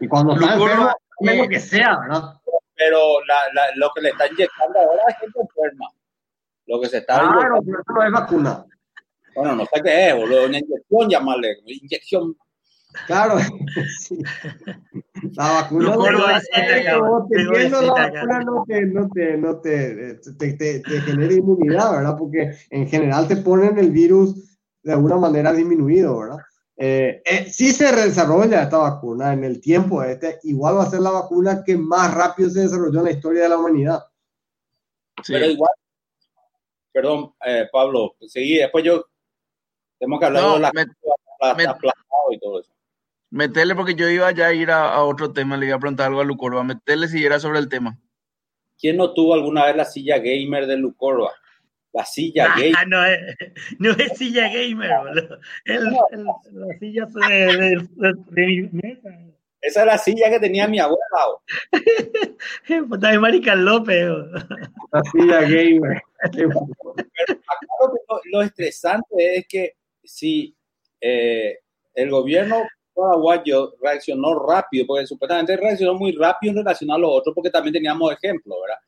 Y cuando está enfermo, es lo que sea, ¿verdad? Pero lo que le está inyectando ahora es gente enferma. Lo que se está. Claro, pero eso no es vacuna. Bueno, no sé qué es, boludo. Una inyección, llamarle. Inyección. Claro, sí. La vacuna, no, la vacuna no, te, no, te, no te, te, te, te, genera inmunidad, ¿verdad? Porque en general te ponen el virus de alguna manera disminuido, ¿verdad? Eh, eh, si se desarrolla esta vacuna en el tiempo este, igual va a ser la vacuna que más rápido se desarrolló en la historia de la humanidad. Sí. Pero igual, perdón, eh, Pablo, seguí, después yo tenemos que hablar de la, me, me, y todo eso. Metele porque yo iba ya a ir a, a, otro tema, le iba a preguntar algo a Lucorba. Metele si era sobre el tema. ¿Quién no tuvo alguna vez la silla gamer de Lucorba? La silla ah, gamer. No es, no es silla gamer, boludo. El, el, la silla de, de, de, de, mi mesa. Esa es la silla que tenía mi abuela. Puta de López. La silla gamer. Pero lo, lo estresante es que si eh, el gobierno paraguayo reaccionó rápido, porque supuestamente reaccionó muy rápido en relación a los otros, porque también teníamos ejemplos, ¿verdad?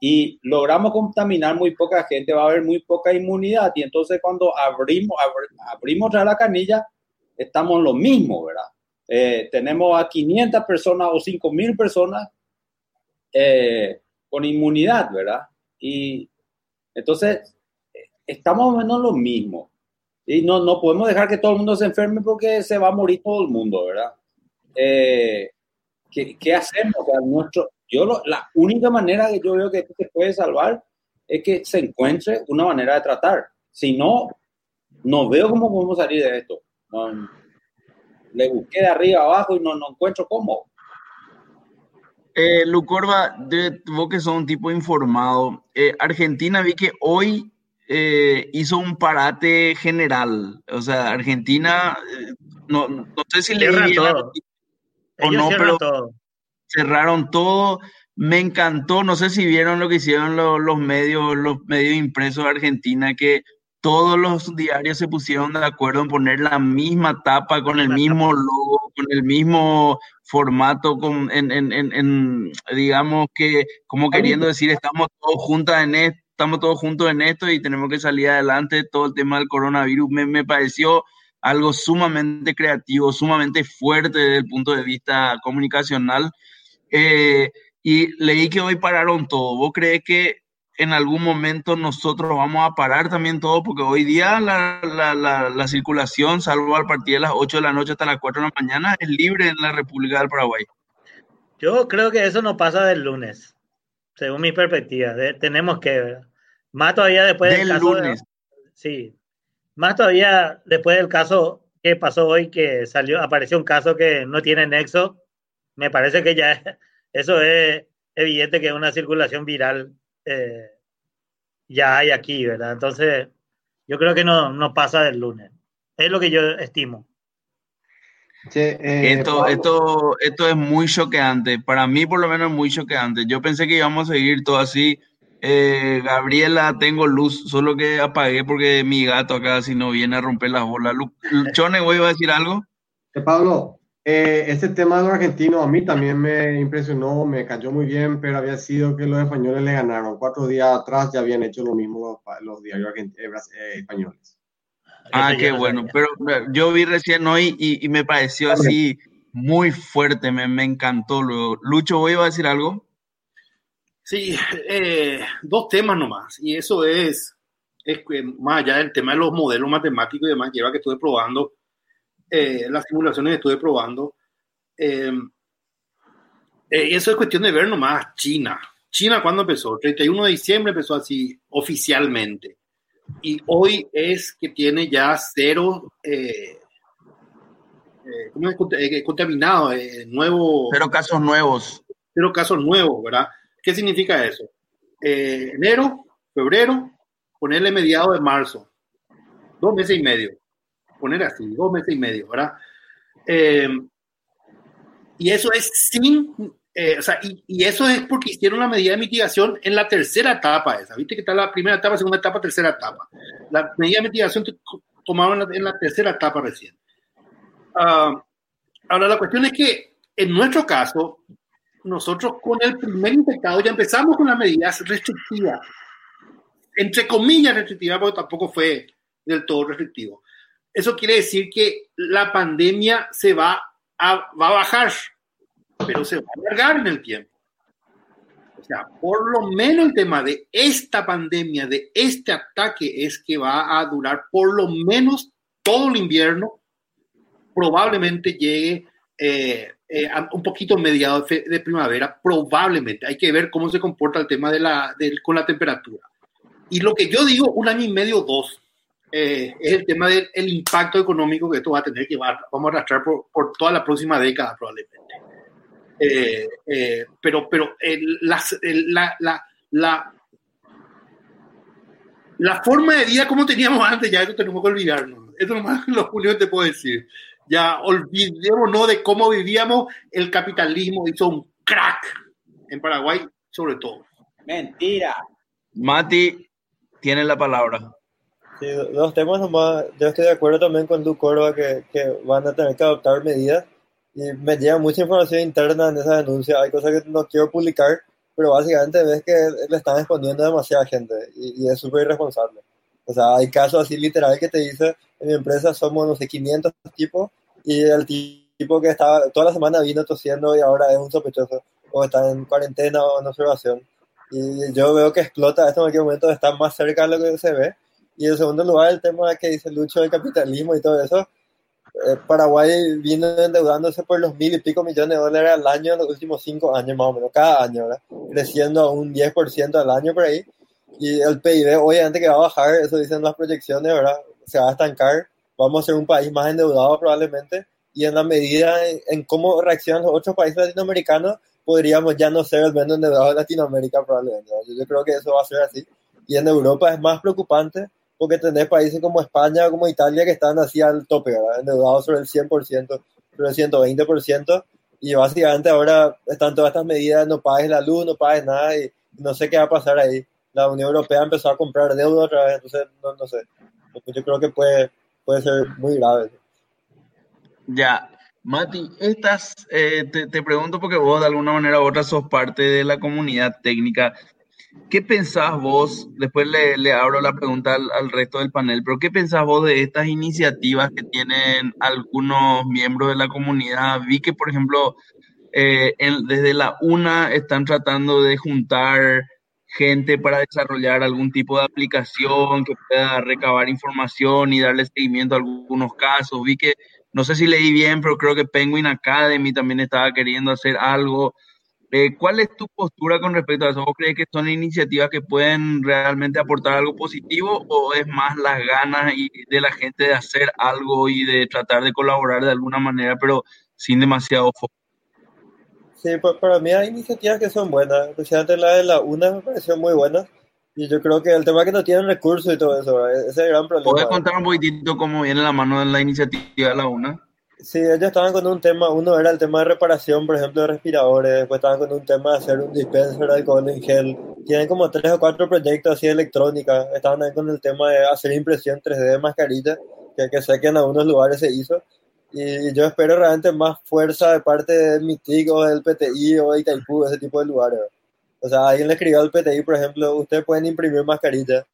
Y logramos contaminar muy poca gente, va a haber muy poca inmunidad, y entonces cuando abrimos, abr abrimos otra la canilla, estamos en lo mismo, ¿verdad? Eh, tenemos a 500 personas o 5.000 personas eh, con inmunidad, ¿verdad? Y entonces, estamos menos lo mismo. Y no, no podemos dejar que todo el mundo se enferme porque se va a morir todo el mundo, ¿verdad? Eh, ¿qué, ¿qué, hacemos? O sea, nuestro, yo lo, la única manera que yo veo que esto se puede salvar es que se encuentre una manera de tratar. Si no, no veo cómo podemos salir de esto. No, le busqué de arriba abajo y no, no encuentro cómo. Eh, Lucorba, de, vos que sos un tipo informado, eh, Argentina vi que hoy eh, hizo un parate general. O sea, Argentina, eh, no, no, sé si le todo. o no, pero todo. cerraron todo. Me encantó, no sé si vieron lo que hicieron los, los medios, los medios impresos de Argentina, que todos los diarios se pusieron de acuerdo en poner la misma tapa con el mismo logo, con el mismo formato, con, en, en, en, en digamos que, como queriendo decir, estamos todos juntos en esto estamos todos juntos en esto y tenemos que salir adelante. Todo el tema del coronavirus me, me pareció algo sumamente creativo, sumamente fuerte desde el punto de vista comunicacional. Eh, y leí que hoy pararon todo. ¿Vos crees que en algún momento nosotros vamos a parar también todo? Porque hoy día la, la, la, la circulación, salvo al partir de las 8 de la noche hasta las 4 de la mañana, es libre en la República del Paraguay. Yo creo que eso no pasa del lunes según mi perspectiva. De, tenemos que, más todavía después del, del caso. Lunes. De, sí, más todavía después del caso que pasó hoy, que salió, apareció un caso que no tiene nexo. Me parece que ya eso es evidente que una circulación viral eh, ya hay aquí, ¿verdad? Entonces, yo creo que no, no pasa del lunes. Es lo que yo estimo. Sí, eh, esto, esto, esto es muy choqueante. Para mí, por lo menos, es muy choqueante. Yo pensé que íbamos a seguir todo así. Eh, Gabriela, tengo luz, solo que apagué porque mi gato acá, si no viene a romper las bolas. Chone, ¿voy a decir algo? Eh, Pablo, eh, este tema de los argentinos a mí también me impresionó, me cayó muy bien, pero había sido que los españoles le ganaron. Cuatro días atrás ya habían hecho lo mismo los, los diarios españoles. Ah, qué bueno. Pero yo vi recién hoy y, y me pareció así muy fuerte, me, me encantó. Lucho, ¿voy a decir algo? Sí, eh, dos temas nomás. Y eso es, es que más allá del tema de los modelos matemáticos y demás, lleva que estuve probando, eh, las simulaciones que estuve probando. eh, eh, eso es cuestión de ver nomás China. China, ¿cuándo empezó? 31 de diciembre empezó así oficialmente. Y hoy es que tiene ya cero, eh, eh, ¿cómo es? Cont- eh, contaminado, eh, nuevo, Pero casos nuevos. cero casos nuevos, ¿verdad? ¿Qué significa eso? Eh, enero, febrero, ponerle mediado de marzo, dos meses y medio, poner así, dos meses y medio, ¿verdad? Eh, y eso es sin, eh, o sea, y, y eso es porque hicieron la medida de mitigación en la tercera etapa esa, viste que está la primera etapa, segunda etapa, tercera etapa. La medida de mitigación te- tomaron en la, en la tercera etapa recién. Ah, ahora, la cuestión es que en nuestro caso, nosotros con el primer infectado ya empezamos con las medidas restrictivas, entre comillas restrictivas, porque tampoco fue del todo restrictivo. Eso quiere decir que la pandemia se va a, va a bajar, pero se va a alargar en el tiempo. O sea, por lo menos el tema de esta pandemia, de este ataque, es que va a durar por lo menos todo el invierno, probablemente llegue eh, eh, un poquito mediado de, de primavera, probablemente. Hay que ver cómo se comporta el tema de la, del- con la temperatura. Y lo que yo digo, un año y medio, dos, eh, es el tema del el impacto económico que esto va a tener que va- vamos a arrastrar por, por toda la próxima década, probablemente. Eh, eh, pero pero el- las- el- la, la, la, la forma de vida como teníamos antes, ya eso tenemos que olvidarnos. Eso nomás lo que te puedo decir. Ya olvidémonos de cómo vivíamos. El capitalismo hizo un crack en Paraguay, sobre todo. Mentira. Mati tiene la palabra. Sí, dos temas nomás. Yo estoy de acuerdo también con Du Córdoba que, que van a tener que adoptar medidas. Y me llega mucha información interna en esa denuncia. Hay cosas que no quiero publicar, pero básicamente ves que le están exponiendo a demasiada gente y, y es súper irresponsable. O sea, hay casos así literal que te dice, en mi empresa somos, no sé, 500 tipos y el tipo que estaba toda la semana vino tosiendo y ahora es un sospechoso o está en cuarentena o en observación. Y yo veo que explota esto en cualquier momento, está más cerca de lo que se ve. Y en segundo lugar, el tema que dice Lucho del capitalismo y todo eso. Eh, Paraguay vino endeudándose por los mil y pico millones de dólares al año en los últimos cinco años, más o menos, cada año, ¿verdad? Creciendo a un 10% al año por ahí. Y el PIB, obviamente, que va a bajar, eso dicen las proyecciones, ¿verdad? Se va a estancar. Vamos a ser un país más endeudado probablemente. Y en la medida en, en cómo reaccionan los otros países latinoamericanos, podríamos ya no ser el menos endeudado de Latinoamérica probablemente. Yo, yo creo que eso va a ser así. Y en Europa es más preocupante porque tenés países como España, como Italia, que están así al tope, ¿verdad? endeudados sobre el 100%, sobre el 120%, y básicamente ahora están todas estas medidas, no pagues la luz, no pagues nada, y no sé qué va a pasar ahí. La Unión Europea empezó a comprar deuda otra vez, entonces no, no sé. Yo creo que puede, puede ser muy grave. Ya, Mati, estas, eh, te, te pregunto porque vos de alguna manera u otra sos parte de la comunidad técnica. ¿Qué pensás vos? Después le, abro la pregunta al, resto del panel, pero ¿qué pensás vos de estas iniciativas que tienen algunos miembros de la comunidad? Vi que, por ejemplo, eh, desde la UNA están tratando de juntar gente para desarrollar algún tipo de aplicación que pueda recabar información y darle seguimiento a algunos casos. Vi que, no sé si leí bien, pero creo que Penguin Academy también estaba queriendo hacer algo. Eh, ¿cuál es tu postura con respecto a eso? ¿Vos crees que son iniciativas que pueden realmente aportar algo positivo o es más las ganas y de la gente de hacer algo y de tratar de colaborar de alguna manera, pero sin demasiado foco? Sí, pa- para mí hay iniciativas que son buenas, especialmente la de la UNA me pareció muy buena. Y yo creo que el tema es que no tienen recursos y todo eso, ¿verdad? ese es el gran problema. ¿Puedes contar un poquitito cómo viene la mano de la iniciativa de la UNA? Sí, ellos estaban con un tema, uno era el tema de reparación, por ejemplo, de respiradores, después estaban con un tema de hacer un dispenser de alcohol en gel. Tienen como tres o cuatro proyectos así de electrónica. Estaban ahí con el tema de hacer impresión 3D de mascarillas, que, que sé que en algunos lugares se hizo. Y yo espero realmente más fuerza de parte del MITIC o del PTI o de Itaipú, ese tipo de lugares. O sea, alguien le escribió al PTI, por ejemplo, ustedes pueden imprimir mascarillas.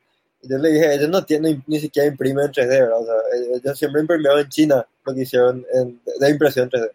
Yo le dije, ellos no tienen, ni siquiera imprimen en 3D, ¿verdad? O sea, ellos siempre imprimieron en China lo que hicieron en, de impresión 3D.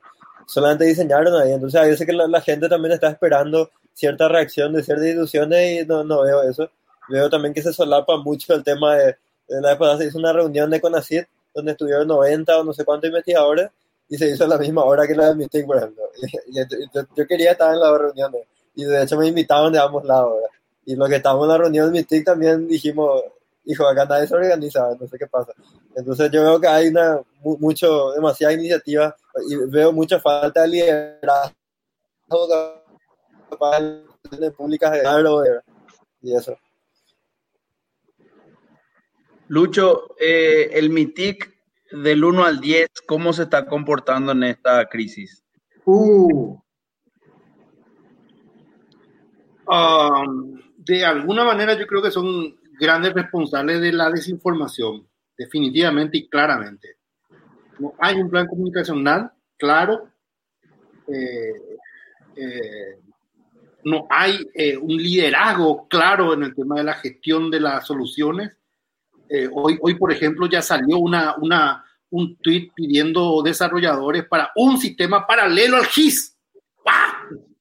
Solamente diseñaron ahí. Entonces, a veces que la, la gente también está esperando cierta reacción de ciertas instituciones y no, no veo eso. Veo también que se solapa mucho el tema de, de la vez pasada se hizo una reunión de CONACYT donde estuvieron 90 o no sé cuántos investigadores y se hizo a la misma hora que la de MITIC, por ejemplo. Y, y, yo, yo, quería estar en la reunión y de hecho me invitaron de ambos lados. ¿verdad? Y lo que estábamos en la reunión de MITIC también dijimos, hijo, acá nadie se organiza, no sé qué pasa. Entonces yo veo que hay una, mucho, demasiada iniciativa y veo mucha falta de liderazgo de públicas de darlo y eso. Lucho, eh, el MITIC del 1 al 10, ¿cómo se está comportando en esta crisis? Uh. Um, de alguna manera yo creo que son grandes responsables de la desinformación, definitivamente y claramente. No hay un plan comunicacional claro, eh, eh, no hay eh, un liderazgo claro en el tema de la gestión de las soluciones. Hoy, hoy, por ejemplo, ya salió una, una, un tweet pidiendo desarrolladores para un sistema paralelo al GIS. ¡Wow!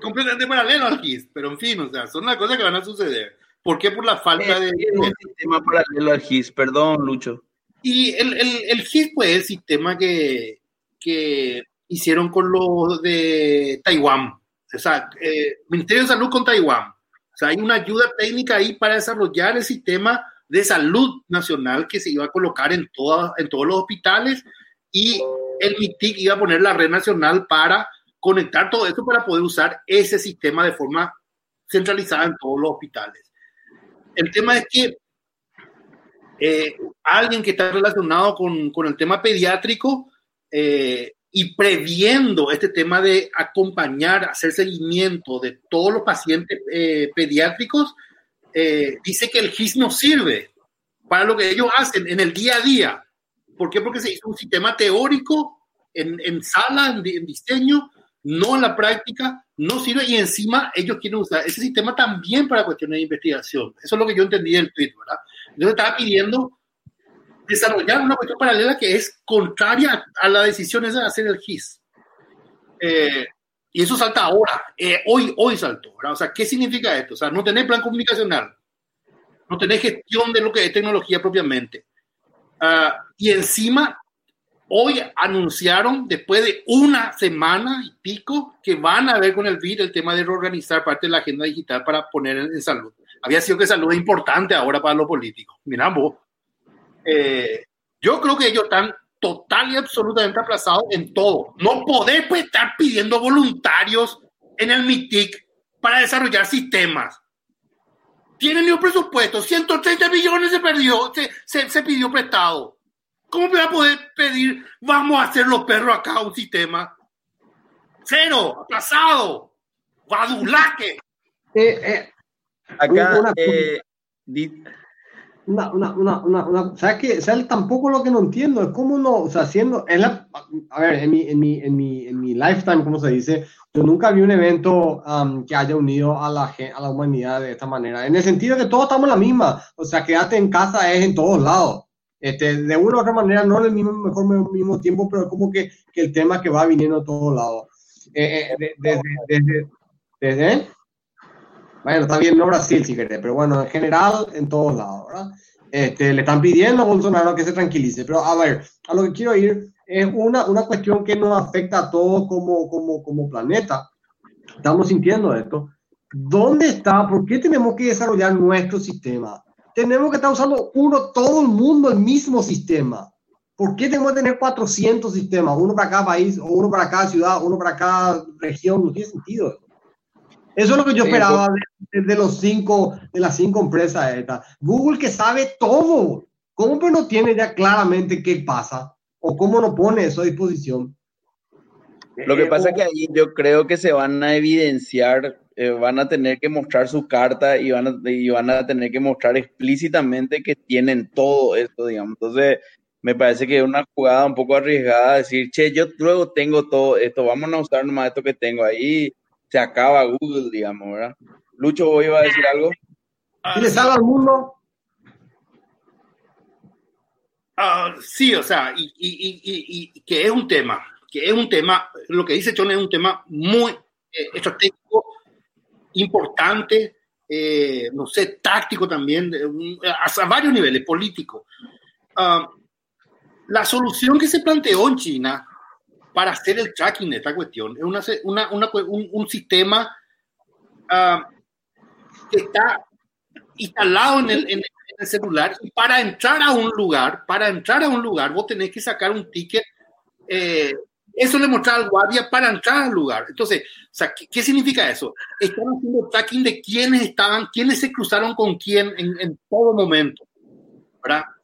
Completamente paralelo al GIS, pero en fin, o sea, son las cosas que van a suceder. ¿Por qué? Por la falta de... Un sistema paralelo al GIS, perdón, Lucho. Y el, el, el GIS, pues, es el sistema que, que hicieron con los de Taiwán. O sea, eh, Ministerio de Salud con Taiwán. O sea, hay una ayuda técnica ahí para desarrollar el sistema de salud nacional que se iba a colocar en, toda, en todos los hospitales y el MITIC iba a poner la red nacional para conectar todo esto para poder usar ese sistema de forma centralizada en todos los hospitales. El tema es que eh, alguien que está relacionado con, con el tema pediátrico eh, y previendo este tema de acompañar, hacer seguimiento de todos los pacientes eh, pediátricos, eh, dice que el GIS no sirve para lo que ellos hacen en el día a día. ¿Por qué? Porque se hizo un sistema teórico en, en sala, en, en, diseño, no en la práctica, no sirve y encima ellos quieren usar ese sistema también para cuestiones de investigación. Eso es lo que yo entendí del tweet, ¿verdad? Entonces estaba pidiendo desarrollar una cuestión paralela que es contraria a la decisión esa de hacer el GIS. Eh, y eso salta ahora, eh, hoy, hoy saltó. O sea, ¿qué significa esto? O sea, no tener plan comunicacional, no tener gestión de lo que es tecnología propiamente. Uh, y encima, hoy anunciaron, después de una semana y pico, que van a ver con el BID el tema de reorganizar parte de la agenda digital para poner en, salud. Había sido que salud es importante ahora para los políticos. Mirá vos. Eh, yo creo que ellos están total y absolutamente aplazados en todo. No poder pues, estar pidiendo voluntarios en el MITIC para desarrollar sistemas. Tienen un presupuesto, 130 millones se perdió, se, se pidió prestado. ¿Cómo voy a poder pedir, vamos a hacer los perros acá un sistema? Cero, aplazado, guadulaque. Eh, eh, acá, una, eh, una, una, una, una, una, ¿sabes qué? O sea, tampoco lo que no entiendo es cómo no, o sea, haciendo, en la, a ver, en mi, en mi, en mi, en mi lifetime, como se dice, yo nunca vi un evento um, que haya unido a la, a la humanidad de esta manera, en el sentido de que todos estamos en la misma, o sea, quédate en casa es en todos lados. Este, de una u otra manera, no en el mismo, mejor mismo tiempo, pero como que, que el tema que va viniendo a todos lados. Eh, eh, desde, desde, desde, bueno, está bien, no Brasil si querés, pero bueno, en general, en todos lados, ¿verdad? Este, le están pidiendo a Bolsonaro que se tranquilice. Pero a ver, a lo que quiero ir es una, una cuestión que nos afecta a todos como, como, como planeta. Estamos sintiendo esto. ¿Dónde está? ¿Por qué tenemos que desarrollar nuestro sistema? Tenemos que estar usando uno, todo el mundo, el mismo sistema. ¿Por qué tenemos que tener 400 sistemas? Uno para cada país, o uno para cada ciudad, uno para cada región. No tiene sentido. Eso es lo que yo esperaba de, de, los cinco, de las cinco empresas estas. Google que sabe todo. ¿Cómo pero no tiene ya claramente qué pasa? ¿O cómo no pone eso a disposición? Lo que pasa es que ahí yo creo que se van a evidenciar, eh, van a tener que mostrar su carta y van, a, y van a tener que mostrar explícitamente que tienen todo esto, digamos. Entonces, me parece que es una jugada un poco arriesgada decir, che, yo luego tengo todo esto, vamos a usar nomás esto que tengo ahí se acaba Google, digamos, ¿verdad? Lucho, ¿vos iba a decir algo? ¿Y le salva al mundo? Uh, sí, o sea, y, y, y, y, que es un tema, que es un tema, lo que dice John es un tema muy eh, estratégico importante, eh, no sé, táctico también, a, varios niveles, político. Ah, la solución que se planteó en China para hacer el tracking de esta cuestión es una, un, sistema ah, que está instalado en el, en el, celular y para entrar a un lugar, para entrar a un lugar, vos tenés que sacar un ticket. Eh, eso le mostraba al guardia para entrar al lugar. Entonces, ¿qué, significa eso? Están haciendo tracking de quiénes estaban, quiénes se cruzaron con quién en, en todo momento.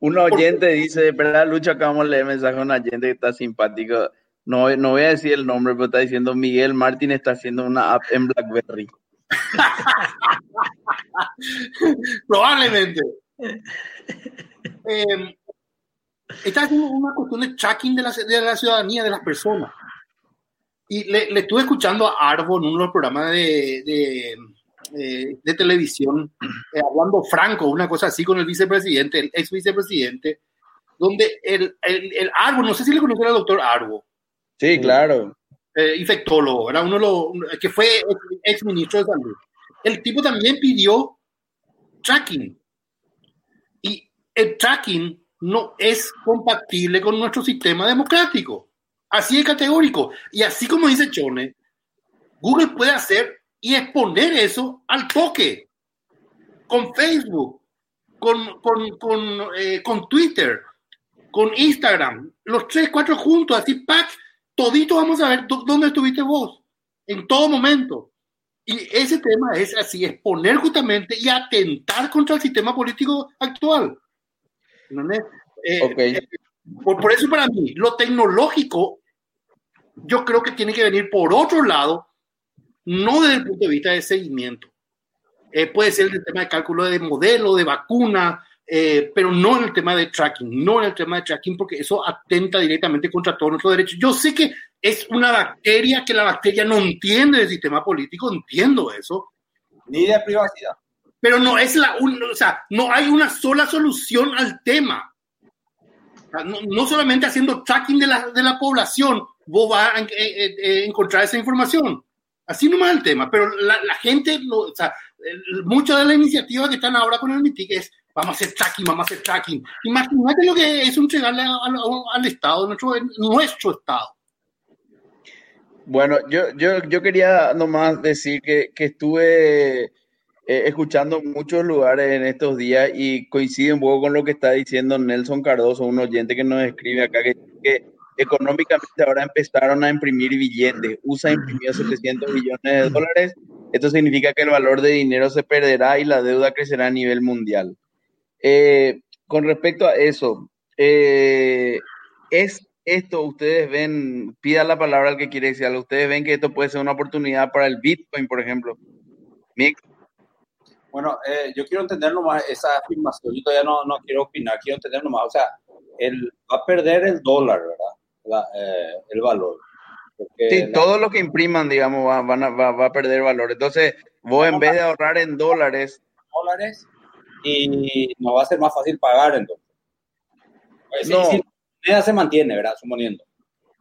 Un oyente dice, ¿verdad, Lucho? Acabamos de leer mensaje a un oyente que está simpático. No, no voy a decir el nombre, pero está diciendo Miguel Martín está haciendo una app en BlackBerry. Probablemente. Eh, está haciendo una cuestión de tracking de la, de la ciudadanía, de las personas. Y le, le, estuve escuchando a Arbo en uno de los programas de, de, eh, de televisión, eh, hablando franco, una cosa así con el vicepresidente, el ex vicepresidente, donde el, el, el Arbo, no sé si le conoce al doctor Arbo. Sí, claro. Eh, infectólogo, era uno de los que fue ex, ministro de salud. El tipo también pidió tracking. Y el tracking no es compatible con nuestro sistema democrático. Así es categórico. Y así como dice Chone, Google puede hacer y exponer eso al toque. Con Facebook, con, con, con, eh, con Twitter, con Instagram, los tres, cuatro juntos, así, pack, todito vamos a ver dónde estuviste vos, en todo momento. Y ese tema es así, es poner justamente y atentar contra el sistema político actual. Eh, okay. Eh, por, por, eso para mí, lo tecnológico, yo creo que tiene que venir por otro lado, no desde el punto de vista de seguimiento. Eh, puede ser el tema de cálculo de modelo, de vacuna, eh, pero no en el tema de tracking, no en el tema de tracking, porque eso atenta directamente contra todos nuestros derechos. Yo sé que es una bacteria que la bacteria no entiende del sistema político, entiendo eso. Ni de privacidad. Pero no es la, o sea, no hay una sola solución al tema. no, solamente haciendo tracking de la, de la población, vos vas a eh, encontrar esa información. Así nomás el tema, pero la, gente, o sea, muchas de las iniciativas que están ahora con el MITIC es vamos a hacer tracking, vamos a hacer tracking. Imagínate lo que es entregarle al Estado, nuestro, nuestro Estado. Bueno, yo, yo, yo quería nomás decir que, que estuve eh, escuchando muchos lugares en estos días y coincide un poco con lo que está diciendo Nelson Cardoso, un oyente que nos escribe acá, que, que económicamente ahora empezaron a imprimir billetes. USA imprimió 700 millones de dólares. Esto significa que el valor de dinero se perderá y la deuda crecerá a nivel mundial. Eh, con respecto a eso, eh, ¿es esto, ustedes ven, pida la palabra al que quiere decir algo, ustedes ven que esto puede ser una oportunidad para el Bitcoin, por ejemplo? Mick. Bueno, eh, yo quiero entender nomás esa afirmación, yo todavía no, no quiero opinar, quiero entender nomás, o sea, el, va a perder el dólar, ¿verdad? el valor. sí, todo lo que impriman, digamos, va, van a, va, va, a perder valor. Entonces, vos en vez de ahorrar en dólares... Dólares, y nos va a ser más fácil pagar entonces. Pues, no. Si, se mantiene, ¿verdad? Suponiendo.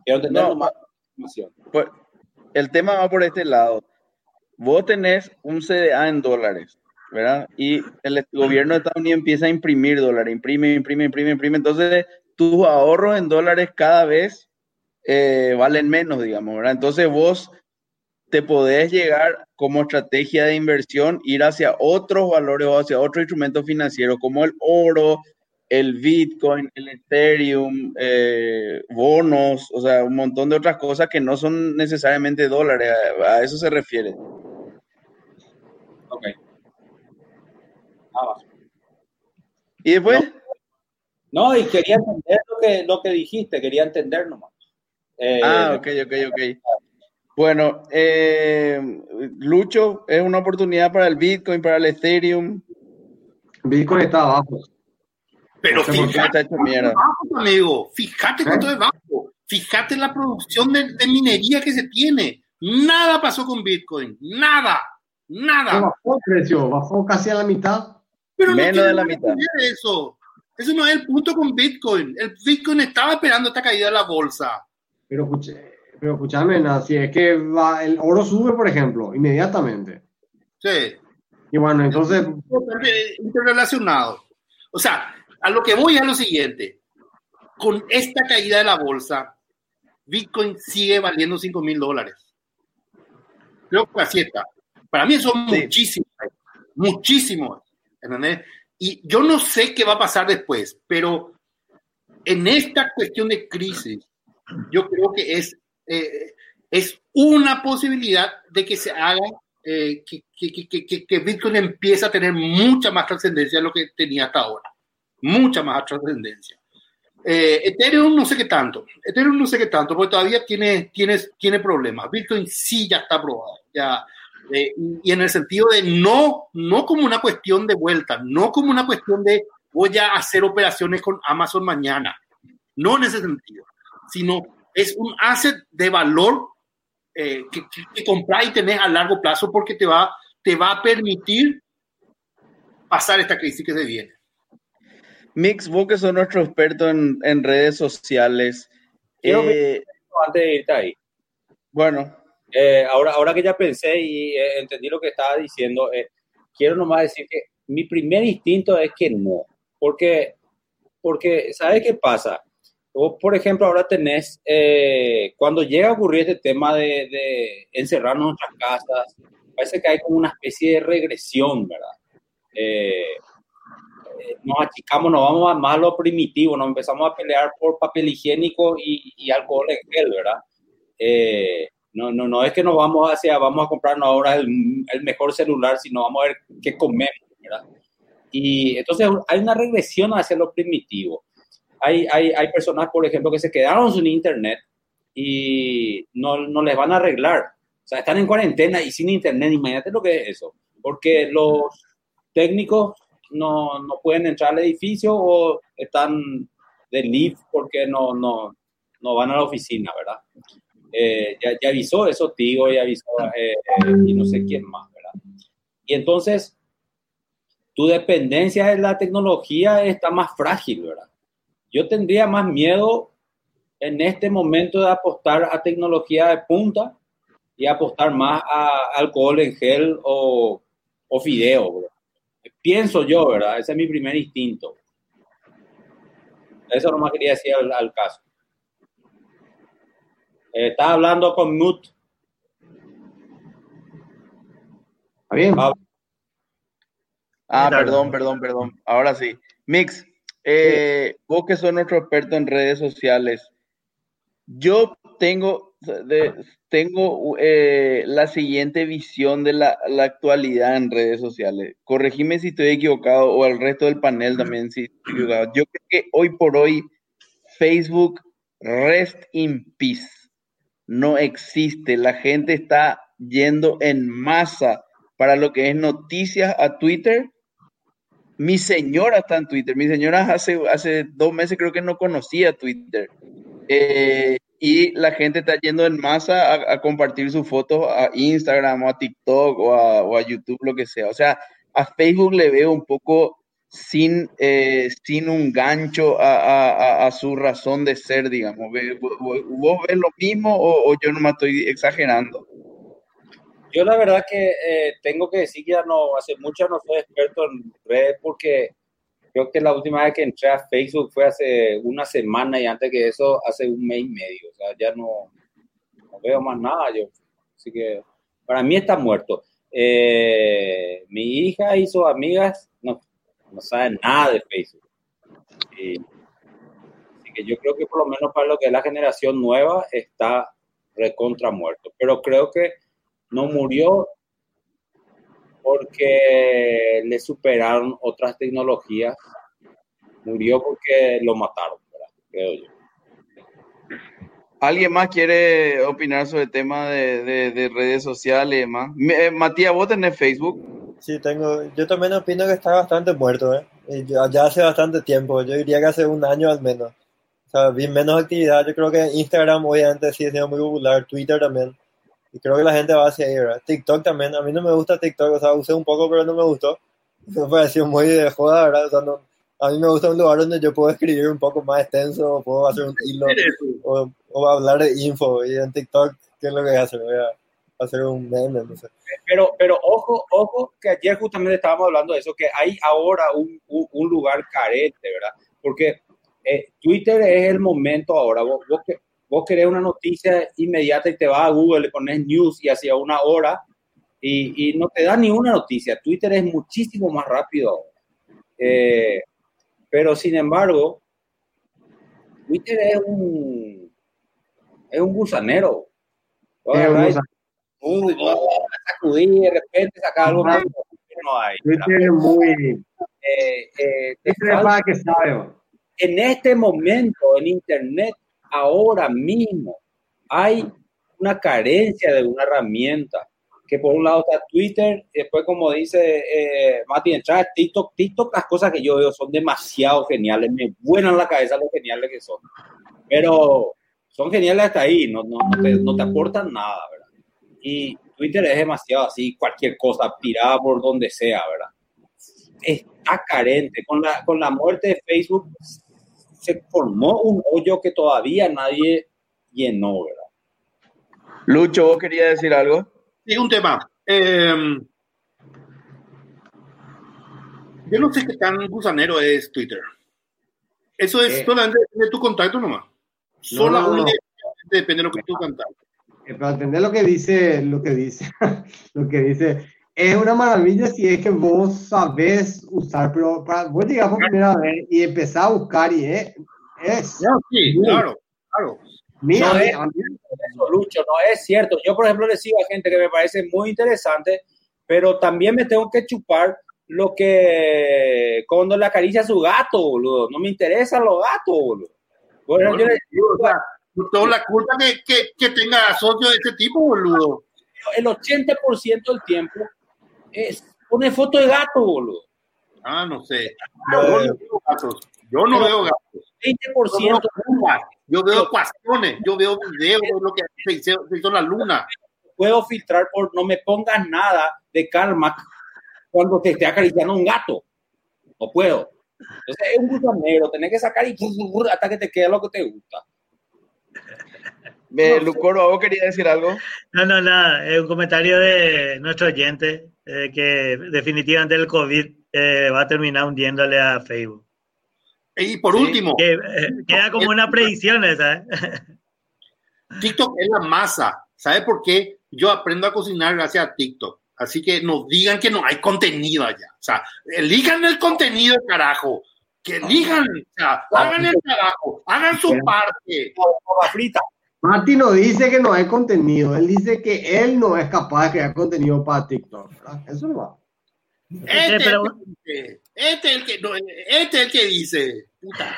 Quiero tener no, más información. Pues, el tema va por este lado. Vos tenés un CDA en dólares, ¿verdad? Y el gobierno de Estados Unidos empieza a imprimir dólares, imprime, imprime, imprime, imprime. Entonces, tus ahorros en dólares cada vez eh, valen menos, digamos, ¿verdad? Entonces, vos te podés llegar como estrategia de inversión, ir hacia otros valores o hacia otros instrumentos financieros como el oro, el Bitcoin, el Ethereum, eh, bonos, o sea, un montón de otras cosas que no son necesariamente dólares, a, eso se refiere. ¿Y después? No. y quería entender lo que, lo que dijiste, quería entender nomás. Eh, ah, ok, ok, ok. Bueno, eh, Lucho, es una oportunidad para el Bitcoin, para el Ethereum. Bitcoin está abajo. Pero fíjate, abajo, amigo, fíjate cuánto es bajo. Fíjate la producción de, minería que se tiene. Nada pasó con Bitcoin. Nada. Nada. bajó el precio, bajó casi a la mitad. Pero Menos de la mitad. Eso. eso no es el punto con Bitcoin. El Bitcoin estaba esperando esta caída de la bolsa. Pero escuché, pero escúchame, si es que va, el oro sube, por ejemplo, inmediatamente. Sí. Y bueno, entonces, interrelacionado. O sea, a lo que voy es lo siguiente. Con esta caída de la bolsa, Bitcoin sigue valiendo 5 mil dólares. Creo que así está. Para mí eso es muchísimo, muchísimo. ¿Entendés? Y yo no sé qué va a pasar después, pero en esta cuestión de crisis, yo creo que es, eh, es una posibilidad de que se haga, eh, que, que, que, que, Bitcoin empiece a tener mucha más trascendencia de lo que tenía hasta ahora. Mucha más trascendencia. Eh, Ethereum no sé qué tanto. Ethereum no sé qué tanto, porque todavía tiene, tiene, tiene problemas. Bitcoin sí ya está probado. Ya, eh, y en el sentido de no, no como una cuestión de vuelta, no como una cuestión de voy a hacer operaciones con Amazon mañana. No en ese sentido, sino es un asset de valor eh, que, que, comprar y tener a largo plazo porque te va, te va a permitir pasar esta crisis que se viene. Mix, vos que sos nuestro experto en, en redes sociales. Eh, antes de irte ahí. Bueno. Eh, ahora, ahora que ya pensé y eh, entendí lo que estaba diciendo, eh, quiero nomás decir que mi primer instinto es que no. Porque, porque ¿sabes qué pasa? Vos, por ejemplo, ahora tenés, cuando llega a ocurrir este tema de, de encerrarnos en nuestras casas, parece que hay como una especie de regresión, ¿verdad? nos achicamos, nos vamos más a lo primitivo, nos empezamos a pelear por papel higiénico y, y alcohol en gel, ¿verdad? Eh, no, no, no es que nos vamos hacia, vamos a comprarnos ahora el, mejor celular, sino vamos a ver qué comemos, ¿verdad? Y entonces hay una regresión hacia lo primitivo. Hay, hay, hay personas, por ejemplo, que se quedaron sin internet y no, no les van a arreglar. O sea, están en cuarentena y sin internet, imagínate lo que es eso. Porque los técnicos no, no pueden entrar al edificio o están de porque no, no, no van a la oficina, ¿verdad? Eh, ya, ya, avisó eso Tigo, ya avisó eh, eh, y no sé quién más, ¿verdad? Y entonces, tu dependencia de la tecnología está más frágil, ¿verdad? Yo tendría más miedo en este momento de apostar a tecnología de punta y apostar más a alcohol en gel o, o fideo, ¿verdad? Pienso yo, ¿verdad? Ese es mi primer instinto. Eso nomás quería decir al, al caso. Eh, está hablando con Mut. ¿Está bien? Ah, ah perdón, perdón, perdón. Ahora sí. Mix, eh, vos que sos nuestro experto en redes sociales, yo tengo, de, tengo eh, la siguiente visión de la, la, actualidad en redes sociales. Corregime si estoy equivocado o al resto del panel también si estoy equivocado. Yo creo que hoy por hoy Facebook rest in peace no existe. La gente está yendo en masa para lo que es noticias a Twitter. Mi señora está en Twitter. Mi señora hace, hace dos meses creo que no conocía Twitter. Eh, y la gente está yendo en masa a, compartir sus fotos a Instagram o a TikTok o a, o a, YouTube, lo que sea. O sea, a Facebook le veo un poco sin, eh, sin un gancho a, su razón de ser, digamos. ¿Vos ves lo mismo o, yo no me estoy exagerando? Yo la verdad que eh, tengo que decir que ya no, hace mucho no soy experto en redes porque creo que la última vez que entré a Facebook fue hace una semana y antes que eso hace un mes y medio. O sea, ya no, veo más nada yo. Así que para mí está muerto. Eh, mi hija sus amigas no, no saben nada de Facebook. Y, así que yo creo que por lo menos para lo que es la generación nueva está recontra muerto. Pero creo que no murió porque le superaron otras tecnologías, murió porque lo mataron, ¿verdad? creo yo. ¿Alguien más quiere opinar sobre el tema de, de, de redes sociales y demás? Eh, Matías, ¿vos tenés Facebook? Sí, tengo. Yo también opino que está bastante muerto, ¿eh? Ya, ya hace bastante tiempo, yo diría que hace un año al menos. O sea, vi menos actividad. Yo creo que Instagram obviamente sí ha sido muy popular, Twitter también. Y creo que la gente va hacia ahí, ¿verdad? TikTok también. A mí no me gusta TikTok, o sea, usé un poco, pero no me gustó. Me pareció muy de joda, ¿verdad? O sea, no, a mí me gusta un lugar donde yo puedo escribir un poco más extenso, o puedo hacer un hilo, o, o, hablar de info. Y en TikTok, ¿qué es lo que hace? A hacer un meme, no sé. Pero, pero ojo, ojo, que ayer justamente estábamos hablando de eso, que hay ahora un, un, un lugar carente, ¿verdad? Porque eh, Twitter es el momento ahora. Vos, vos, que- vos querés una noticia inmediata y te vas a Google, le pones news y hacia una hora y, y no te da ni una noticia. Twitter es muchísimo más rápido ahora. Eh, pero sin embargo, Twitter es un, es un Es gusanero. Uy, no, sacudí, de repente saca algo que no hay. ¿verdad? Twitter es muy. Eh, eh, te falta- que sabe. en este momento en Internet, ahora mismo, hay una carencia de una herramienta. Que por un lado está Twitter, y después, como dice eh, Mati, entrar TikTok. TikTok, las cosas que yo veo son demasiado geniales, me vuelan la cabeza lo geniales que son. Pero son geniales hasta ahí, no, no, no, te, no te aportan nada, ¿verdad? Y Twitter es demasiado así, cualquier cosa tirada por donde sea, ¿verdad? Está carente. Con la, con la muerte de Facebook se formó un hoyo que todavía nadie llenó, ¿verdad? Lucho, ¿vos querías decir algo? Sí, un tema. Eh, yo no sé qué tan gusanero es Twitter. Eso es Eh. solamente de tu contacto nomás. Solo no, no. única- depende de lo que tú cantas. Eh, Para entender lo que dice, lo que dice, lo que dice, es una maravilla si es que vos sabés usar, pero para vos llegar por primera vez y empezar a buscar y es, es No, sí, Muy. claro, claro. mira, No es- Eso, Lucho, no es cierto. Yo, por ejemplo, le sigo a gente que me parece muy interesante, pero también me tengo que chupar lo que cuando le acaricia a su gato, boludo. No me interesan los gatos, boludo. Por ejemplo, yo le O tengo la culpa que, que, que tenga socio de este tipo, boludo. el 80% del tiempo es pone foto de gato, boludo. Ah, no sé. No, Yo no veo gatos. Yo no veo gatos. 20% Yo veo pumas, Yo veo ecuaciones. Yo veo videos de lo que se hizo, se hizo en la luna. puedo filtrar por no me pongas nada de karma cuando te esté acariciando un gato. No puedo. Entonces es un gusanero, tenés que sacar y hasta que te quede lo que te gusta. Eh, Lucoro, ¿vos querías decir algo? No, no, nada, es un comentario de nuestro oyente, eh, que definitivamente el COVID eh, va a terminar hundiéndole a Facebook. Y por Sí, último, Que, eh, queda como una predicción esa. ¿eh? TikTok es la masa. ¿Sabe por qué? Yo aprendo a cocinar gracias a TikTok. Así que nos digan que no hay contenido allá. O sea, elijan el contenido, carajo. Que elijan, o sea, hagan el trabajo, hagan su parte. Papa frita. Mati no dice que no hay contenido, él dice que él no es capaz de crear contenido para TikTok, ¿verdad? Eso no va. Este, pero- es el que dice, este es el que, no, este es el que dice. Puta.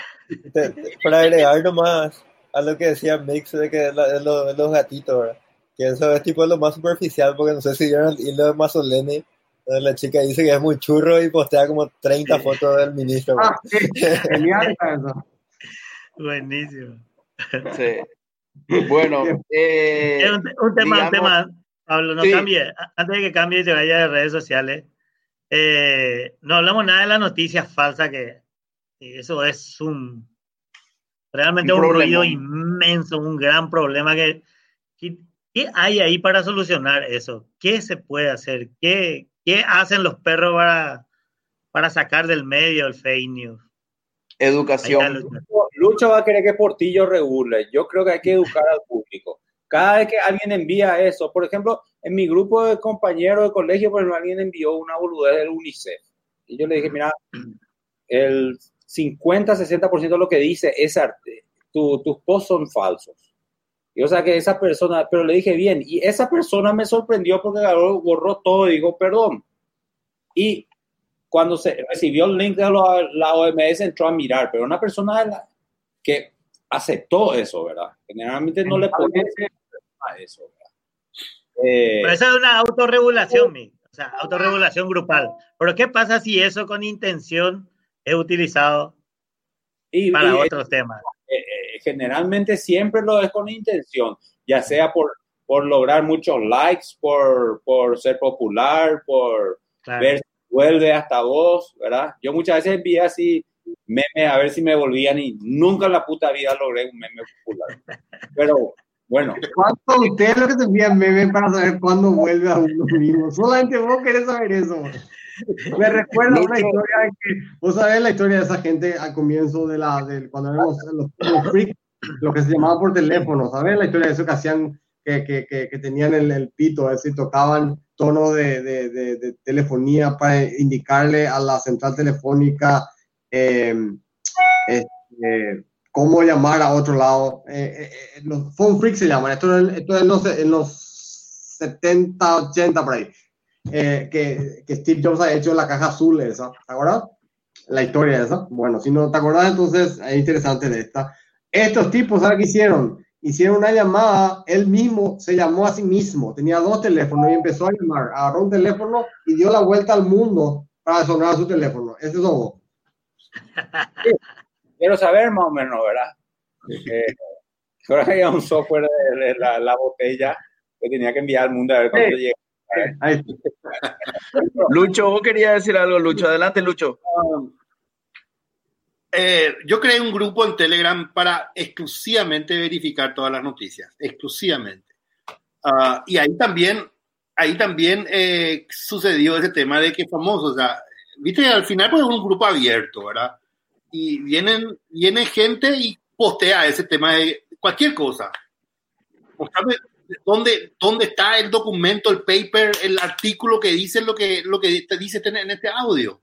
Te- te- para agregar nomás a lo que decía Mix de que la- de lo- de los gatitos, ¿verdad? Que eso es tipo lo más superficial, porque no sé si vieron el hilo de Mazzoleni, donde la chica dice que es muy churro y postea como 30 fotos del ministro. Ah, sí, genial está eso. Buenísimo. Sí. Bueno, eh, Es un, un tema, digamos- un tema, Pablo, no Sí. cambie. Antes de que cambie y te vaya de redes sociales, eh, no hablamos nada de la noticia falsa que eso es un realmente Un ruido inmenso, un gran problema que, que- ¿qué hay ahí para solucionar eso? ¿Qué se puede hacer? ¿Qué, qué hacen los perros para, para sacar del medio el fake news? Educación. Lucho. Lucho va a querer que Portillo regule. Yo creo que hay que educar al público. Cada vez que alguien envía eso, por ejemplo, en mi grupo de compañeros de colegio, por ejemplo, alguien envió una boludez del UNICEF. Y yo le dije, mira, el 50-60% de lo que dice es arte. Tu- tus posts son falsos. Y o sea que esa persona, pero le dije bien, y esa persona me sorprendió porque borró todo y digo, perdón. Y cuando se recibió el link de la, OMS entró a mirar, pero una persona la- que aceptó eso, ¿verdad? Generalmente no le puede a eso, ¿verdad? Eh, Pero esa es una autorregulación, mi. O sea, autorregulación grupal. Pero ¿qué pasa si eso con intención es utilizado y, para y, otros temas? eh, eh, generalmente siempre lo es con intención, ya sea por, por lograr muchos likes, por, por ser popular, por Claro. ver vuelve hasta vos, ¿verdad? Yo muchas veces envié así memes a ver si me volvían y nunca en la puta vida logré un meme popular. Pero Bueno, ¿Cuánto ustedes lo que se envían meme para saber cuándo vuelve a uno mismo? Solamente vos querés saber eso. Me recuerda una historia de que, vos sabés la historia de esa gente al comienzo de la, del cuando éramos los, los freaks, lo que se llamaba por teléfono, ¿sabes? La historia de eso que hacían, que, que, que, que tenían el, el pito, es decir, tocaban tono de, de, de, de telefonía para indicarle a la central telefónica eh, este, cómo llamar a otro lado. Eh, eh, los phone freaks se llaman, esto, esto es en los, en los 70, 80 por ahí. Eh, que, que, Steve Jobs ha hecho la caja azul esa, ¿te acuerdas? La historia esa. Bueno, si no te acuerdas, entonces es interesante de esta. Estos tipos, ¿sabes qué hicieron? Hicieron una llamada, él mismo se llamó a sí mismo, tenía dos teléfonos y empezó a llamar, agarró un teléfono y dio la vuelta al mundo para sonar su teléfono. Ese es todo. quiero saber más o menos, ¿verdad? Eh, ahora había un software de, de la, la, botella que tenía que enviar al mundo a ver cuándo sí. llega. Lucho, vos querías decir algo, Lucho. Adelante, Lucho. Eh, yo creé un grupo en Telegram para exclusivamente verificar todas las noticias, exclusivamente. Uh, y ahí también, ahí también eh, sucedió ese tema de que famoso, o sea, viste, al final pues es un grupo abierto, ¿verdad? Y vienen, viene gente y postea ese tema de cualquier cosa. Dónde, dónde está el documento, el paper, el artículo que dice lo que, lo que te dice en este audio.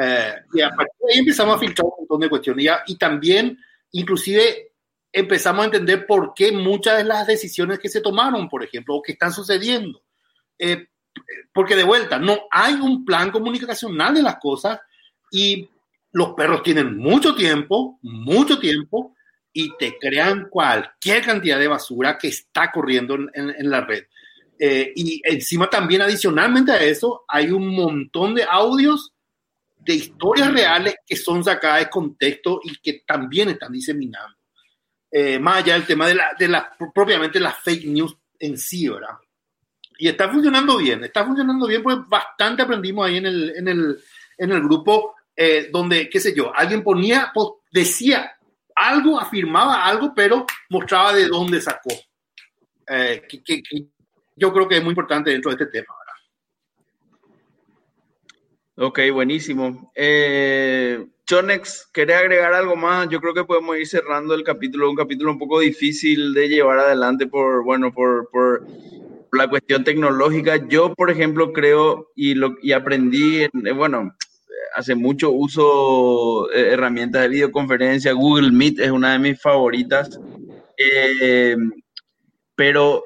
Eh, y a partir de ahí empezamos a filtrar un montón de cuestiones. Y, y, también, inclusive, empezamos a entender por qué muchas de las decisiones que se tomaron, por ejemplo, o que están sucediendo. Eh, porque de vuelta, no hay un plan comunicacional de las cosas y los perros tienen mucho tiempo, mucho tiempo, y te crean cualquier cantidad de basura que está corriendo en, en, en la red. Eh, y encima también adicionalmente a eso, hay un montón de audios de historias reales que son sacadas de contexto y que también están diseminando. Eh, más allá del tema de la, de la, propiamente las fake news en sí, ¿verdad? Y está funcionando bien, está funcionando bien porque bastante aprendimos ahí en el, en el, en el grupo eh, donde, qué sé yo, alguien ponía, decía algo, afirmaba algo, pero mostraba de dónde sacó. Eh, que, que, que yo creo que es muy importante dentro de este tema. Ok, buenísimo. Eh, Chonex, ¿querés agregar algo más? Yo creo que podemos ir cerrando el capítulo, un capítulo un poco difícil de llevar adelante por, bueno, por, por, la cuestión tecnológica. Yo, por ejemplo, creo y, lo, y aprendí, en, eh, bueno, hace mucho uso eh, herramientas de videoconferencia. Google Meet es una de mis favoritas. Pero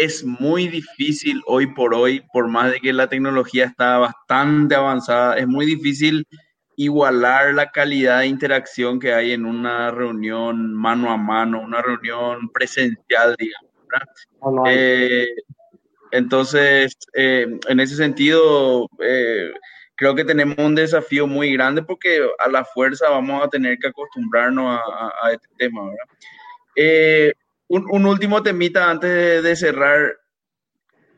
es muy difícil hoy por hoy, por más de que la tecnología está bastante avanzada, es muy difícil igualar la calidad de interacción que hay en una reunión mano a mano, una reunión presencial, digamos. Oh, eh, entonces, eh, en ese sentido, eh, creo que tenemos un desafío muy grande porque a la fuerza vamos a tener que acostumbrarnos a, a, a este tema. ¿verdad? Eh, un, un, último temita antes de, cerrar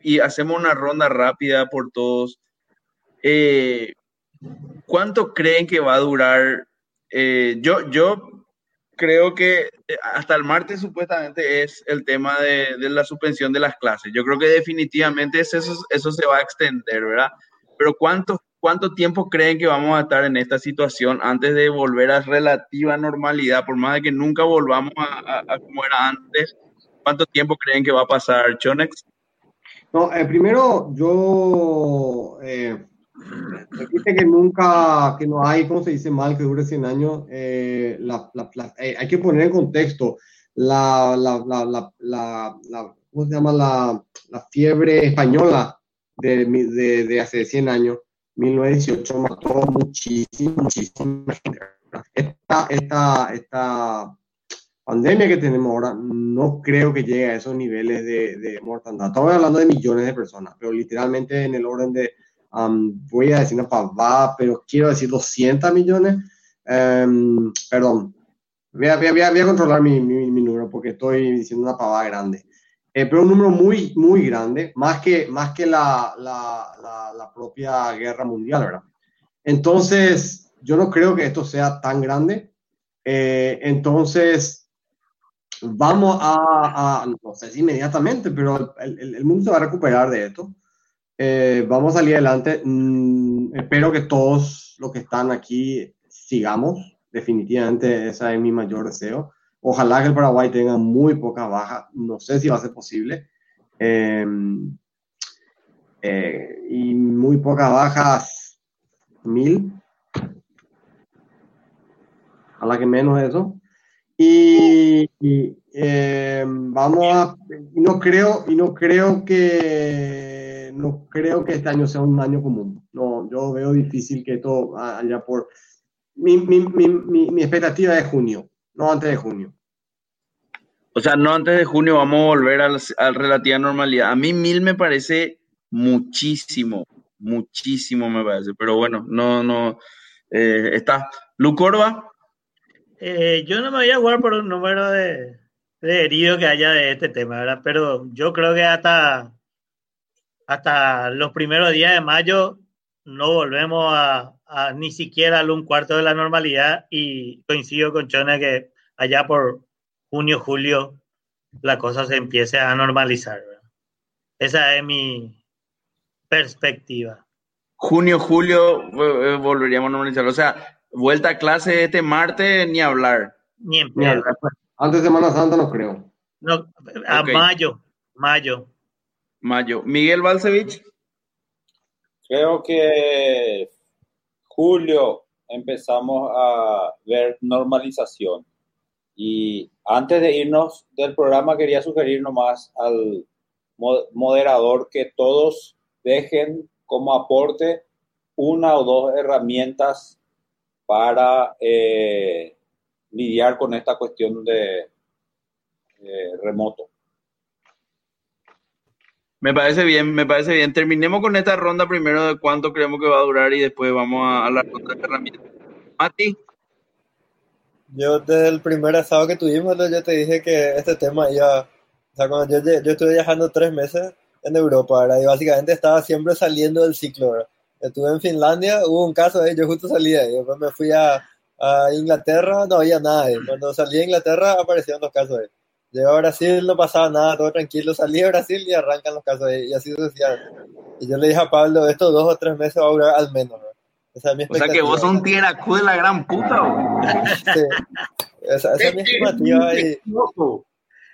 y hacemos una ronda rápida por todos. Eh, ¿Cuánto creen que va a durar? Eh, yo, yo creo que hasta el martes supuestamente es el tema de, de, la suspensión de las clases. Yo creo que definitivamente eso, eso se va a extender, ¿verdad? Pero ¿cuánto, ¿cuánto tiempo creen que vamos a estar en esta situación antes de volver a relativa normalidad? Por más de que nunca volvamos a, a, a como era antes, ¿cuánto tiempo creen que va a pasar, Chonex? No, eh, primero yo eh, que nunca, que no hay, ¿cómo se dice mal, que dure 100 años? Eh, la, la, la, eh, hay que poner en contexto la ¿cómo se llama? La, fiebre española de, de, de hace 100 años 1918 mató muchísimo, muchísima gente. Esta, esta, esta pandemia que tenemos ahora no creo que llegue a esos niveles de, de mortandad. Estamos hablando de millones de personas, pero literalmente en el orden de, um, voy a decir una pavada, pero quiero decir 200 millones. Um, perdón, voy a, voy, a, voy a, controlar mi, mi número porque estoy diciendo una pavada grande. Eh, pero un número muy, muy grande, más que, más que la, la, la, la, propia guerra mundial, ¿verdad? Entonces, yo no creo que esto sea tan grande. Eh, entonces, vamos a, no sé si inmediatamente, pero el, el, mundo se va a recuperar de esto. Eh, vamos a salir adelante. Mm, espero que todos los que están aquí sigamos. Definitivamente ese es mi mayor deseo. Ojalá que el Paraguay tenga muy poca baja. No sé si va a ser posible. Eh, eh, y muy pocas bajas, mil. La que menos eso. Y, eh, vamos a, y no creo, y no creo que, no creo que este año sea un año común. No, yo veo difícil que esto haya por, mi, mi, mi, mi expectativa es junio, no antes de junio. O sea, no antes de junio vamos a volver a la, relativa normalidad. A mí mil me parece muchísimo, muchísimo me parece. Pero bueno, no, no. Eh, está. Lucorba. Eh, yo no me voy a jugar por un número de, de heridos que haya de este tema, ¿verdad? Pero yo creo que hasta, hasta los primeros días de mayo no volvemos a, ni siquiera al un cuarto de la normalidad y coincido con Chona que allá por junio, julio, la cosa se empiece a normalizar. Esa es mi perspectiva. Junio, julio eh, volveríamos a normalizar. O sea, vuelta a clase este martes, ni hablar. Ni en Antes de Semana Santa no creo. No, a mayo, mayo. Mayo. Miguel Balcevich. Creo que julio empezamos a ver normalización. Y antes de irnos del programa, quería sugerir nomás al moderador que todos dejen como aporte una o dos herramientas para eh, lidiar con esta cuestión de remoto. Me parece bien, me parece bien. Terminemos con esta ronda primero de cuánto creemos que va a durar y después vamos a, la ronda de herramientas. Mati. Yo desde el primer asado que tuvimos, yo te dije que este tema iba, o sea, cuando yo, yo estuve viajando tres meses en Europa, ¿verdad? y básicamente estaba siempre saliendo del ciclo. Estuve en Finlandia, hubo un caso ahí, yo justo salí ahí, después me fui a, a Inglaterra, no había nada ahí. Cuando salí a Inglaterra aparecieron los casos ahí. Llegué a Brasil, no pasaba nada, todo tranquilo. Salí a Brasil y arrancan los casos ahí, y así sucesivamente. Y yo le dije a Pablo, estos dos o tres meses va a durar al menos. ¿verdad? O sea, que vos sos un tieracú de la gran puta, sí. Esa, esa es mi estimativa. Y,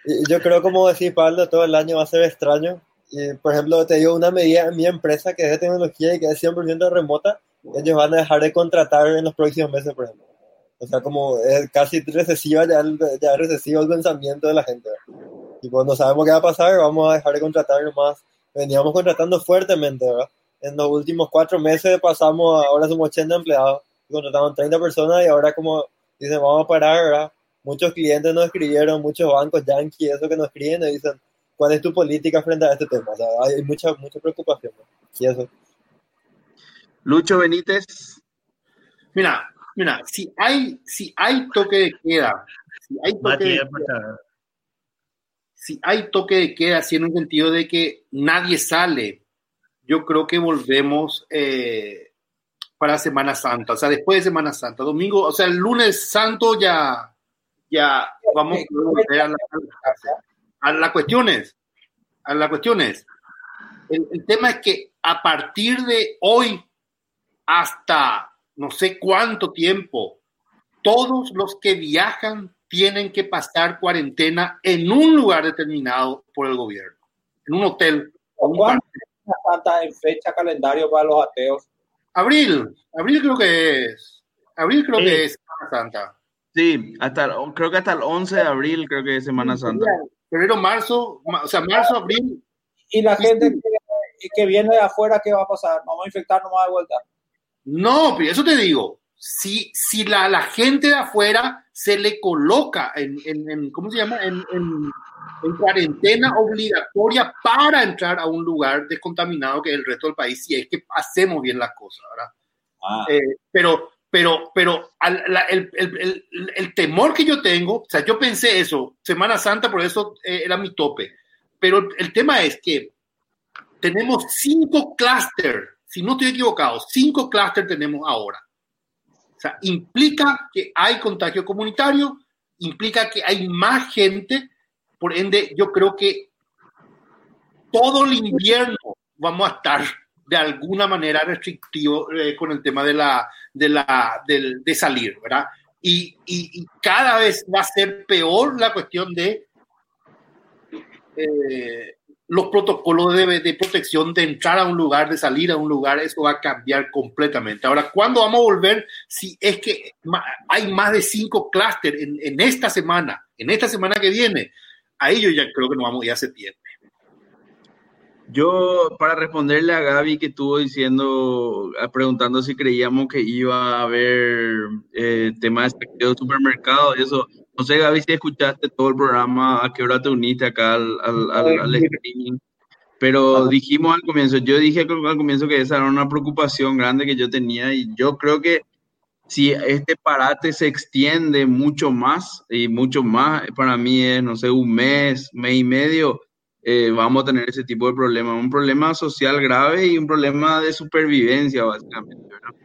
y, yo creo, como decía Pablo, todo el año va a ser extraño. Y, por ejemplo, te digo una medida en mi empresa que es de tecnología y que es 100% remota. Ellos van a dejar de contratar en los próximos meses, por ejemplo. O sea, como es casi recesiva, ya, ya es recesivo el pensamiento de la gente. Y cuando sabemos qué va a pasar, vamos a dejar de contratar más. Veníamos contratando fuertemente, ¿verdad? en los últimos cuatro meses pasamos, ahora somos 80 empleados, contratamos 30 personas y ahora como dicen, vamos a parar, ¿verdad? Muchos clientes nos escribieron, muchos bancos, Yankee, eso que nos escriben y dicen, ¿cuál es tu política frente a este tema? O sea, hay mucha, mucha preocupación. Y eso. Lucho Benítez. Mira, mira, si hay, si hay toque de queda, si hay toque de queda, si hay toque de queda, si en un sentido de que nadie sale, yo creo que volvemos eh, para Semana Santa, o sea, después de Semana Santa, domingo, o sea, el lunes santo ya, ya vamos a volver a la, a la cuestión es, a la cuestión es, el, el tema es que a partir de hoy hasta no sé cuánto tiempo, todos los que viajan tienen que pasar cuarentena en un lugar determinado por el gobierno, en un hotel o un Santa en fecha calendario para los ateos? Abril, abril creo que es. Abril creo que es Semana Santa. Sí, hasta creo que hasta el 11 de abril creo que es Semana Santa. Febrero, marzo, o sea, marzo, abril. ¿Y la gente que, que, viene de afuera qué va a pasar? ¿Vamos a infectarnos más de vuelta? No, pero eso te digo. Si, si la, la gente de afuera se le coloca en, en, en ¿cómo se llama? En, en en cuarentena obligatoria para entrar a un lugar descontaminado que es el resto del país, si es que hacemos bien las cosas, ¿verdad? Ah. Eh, pero, pero, pero el, el, el, temor que yo tengo, o sea, yo pensé eso, Semana Santa, por eso eh, era mi tope, pero el tema es que tenemos cinco clústeres, si no estoy equivocado, cinco clústeres tenemos ahora. O sea, implica que hay contagio comunitario, implica que hay más gente, por ende yo creo que todo el invierno vamos a estar de alguna manera restrictivo eh, con el tema de, la, de, la, de, de salir, ¿verdad? Y, y, y, cada vez va a ser peor la cuestión de eh, los protocolos de, de, protección de entrar a un lugar, de salir a un lugar, eso va a cambiar completamente. Ahora, ¿cuándo vamos a volver? Si es que hay más de cinco clústeres en, en, esta semana, en esta semana que viene, ahí yo ya creo que nos vamos a ir a septiembre. Yo, para responderle a Gaby que estuvo diciendo, preguntando si creíamos que iba a haber eh, temas de supermercado y eso, no sé, Gaby, si escuchaste todo el programa, a qué hora te uniste acá al, al, al, al streaming, pero dijimos al comienzo, yo dije al comienzo que esa era una preocupación grande que yo tenía y yo creo que si este parate se extiende mucho más y mucho más, para mí es, no sé, un mes, mes y medio, eh, vamos a tener ese tipo de problemas, un problema social grave y un problema de supervivencia, básicamente. ¿verdad?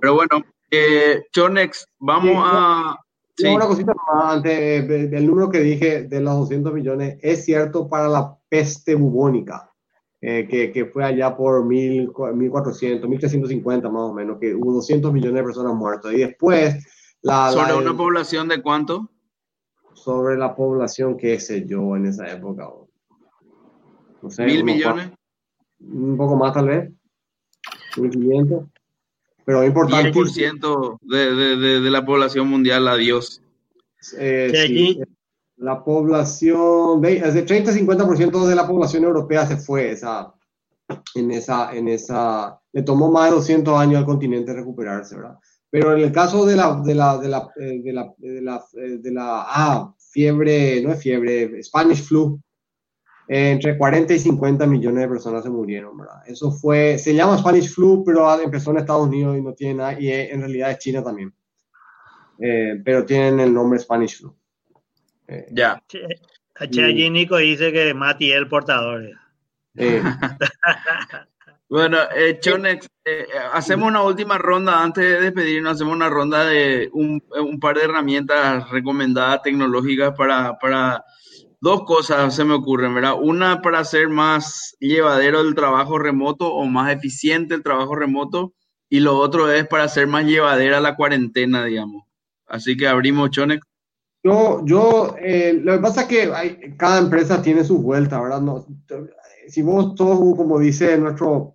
Pero bueno, eh, Chonex, vamos a... Sí. Una cosita más antes del número que dije de los 200 millones, es cierto para la peste bubónica, eh, que, que, fue allá por 1000, 1400, 1350 más o menos, que hubo 200 millones de personas muertas. Y después... La, ¿Sobre la, una población de cuánto? Sobre la población, qué sé yo, en esa época. No sé, ¿Mil millones? Un poco más tal vez. 1500. Pero es importante. 10% de, de, de, de, la población mundial, adiós. Eh, sí, la población, de, de 30-50% de la población europea se fue esa, en, esa, en esa, le tomó más de 200 años al continente recuperarse, ¿verdad? Pero en el caso de la, de la, de la, de la, de la, de la ah, fiebre, no es fiebre, Spanish flu, entre 40 y 50 millones de personas se murieron, ¿verdad? Eso fue, se llama Spanish Flu, pero empezó en Estados Unidos y no tiene nada, y en realidad es China también. Eh, pero tienen el nombre Spanish Flu. Eh, ya. Allí Nico dice que Mati es el portador. Eh. bueno, eh, Chonex, hacemos una última ronda antes de despedirnos, hacemos una ronda de un, un par de herramientas recomendadas tecnológicas para, para dos cosas se me ocurren, ¿verdad? Una para hacer más llevadero el trabajo remoto o más eficiente el trabajo remoto y lo otro es para hacer más llevadera la cuarentena, digamos. Así que abrimos Chonex. Yo, yo, eh, lo que pasa es que hay, cada empresa tiene su vuelta, ¿verdad? No, si vos todo, como dice nuestro,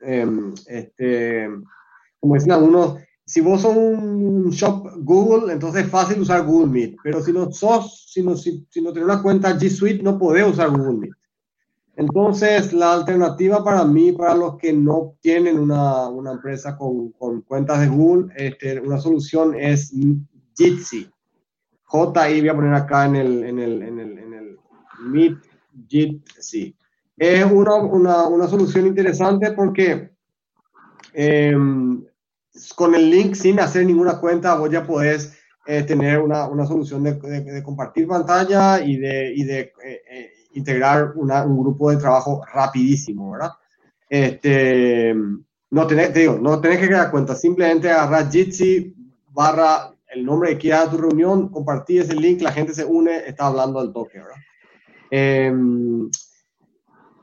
eh, este, como dicen algunos, si vos sos un shop Google, entonces es fácil usar Google Meet. Pero si no sos, si no, si, si no tenés una cuenta G Suite, no podés usar Google Meet. Entonces, la alternativa para mí, para los que no tienen una, una empresa con, con, cuentas de Google, este, una solución es Jitsi. J-I, voy a poner acá en el, en el, en el, en el Meet Jitsi. Es una, una, una solución interesante porque eh, con el link sin hacer ninguna cuenta, vos ya podés eh, tener una, una solución de, de, de, compartir pantalla y de, y de eh, eh, integrar una, un grupo de trabajo rapidísimo, ¿verdad? Este, no tenés, te digo, no tenés que crear cuenta, simplemente agarrar Jitsi barra el nombre que quieras tu reunión, compartir ese link, la gente se une, está hablando al toque, ¿verdad? Eh,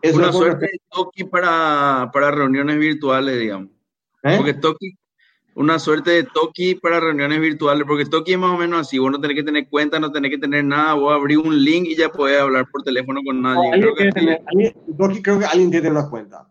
es una suerte de Toki para, para reuniones virtuales, digamos. ¿Eh? Porque Toki, una suerte de Toki para reuniones virtuales, porque Toki es más o menos así, vos no tenés que tener cuenta, no tenés que tener nada, vos abrís un link y ya podés hablar por teléfono con nadie. No, creo, que tener, alguien, Toki creo que alguien tiene una cuenta.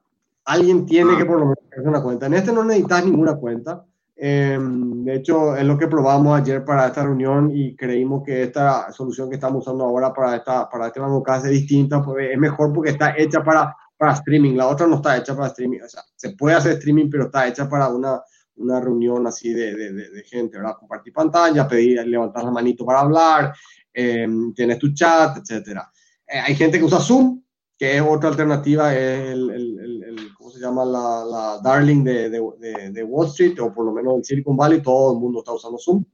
Alguien tiene ah. que por lo menos tener una cuenta. En este no necesitas ninguna cuenta. Eh, de hecho, es lo que probamos ayer para esta reunión y creímos que esta solución que estamos usando ahora para, esta, para este es distinta, pues es mejor porque está hecha para, para streaming. La otra no está hecha para streaming. O sea, se puede hacer streaming, pero está hecha para una una reunión así de, de, de, gente, ¿verdad? Compartir pantalla, pedir, levantar la manito para hablar, eh, tienes tu chat, etcétera. Eh, hay gente que usa Zoom, que es otra alternativa, es el, el, el ¿cómo se llama? La, la Darling de, de, Wall Street, o por lo menos el Silicon Valley, todo el mundo está usando Zoom.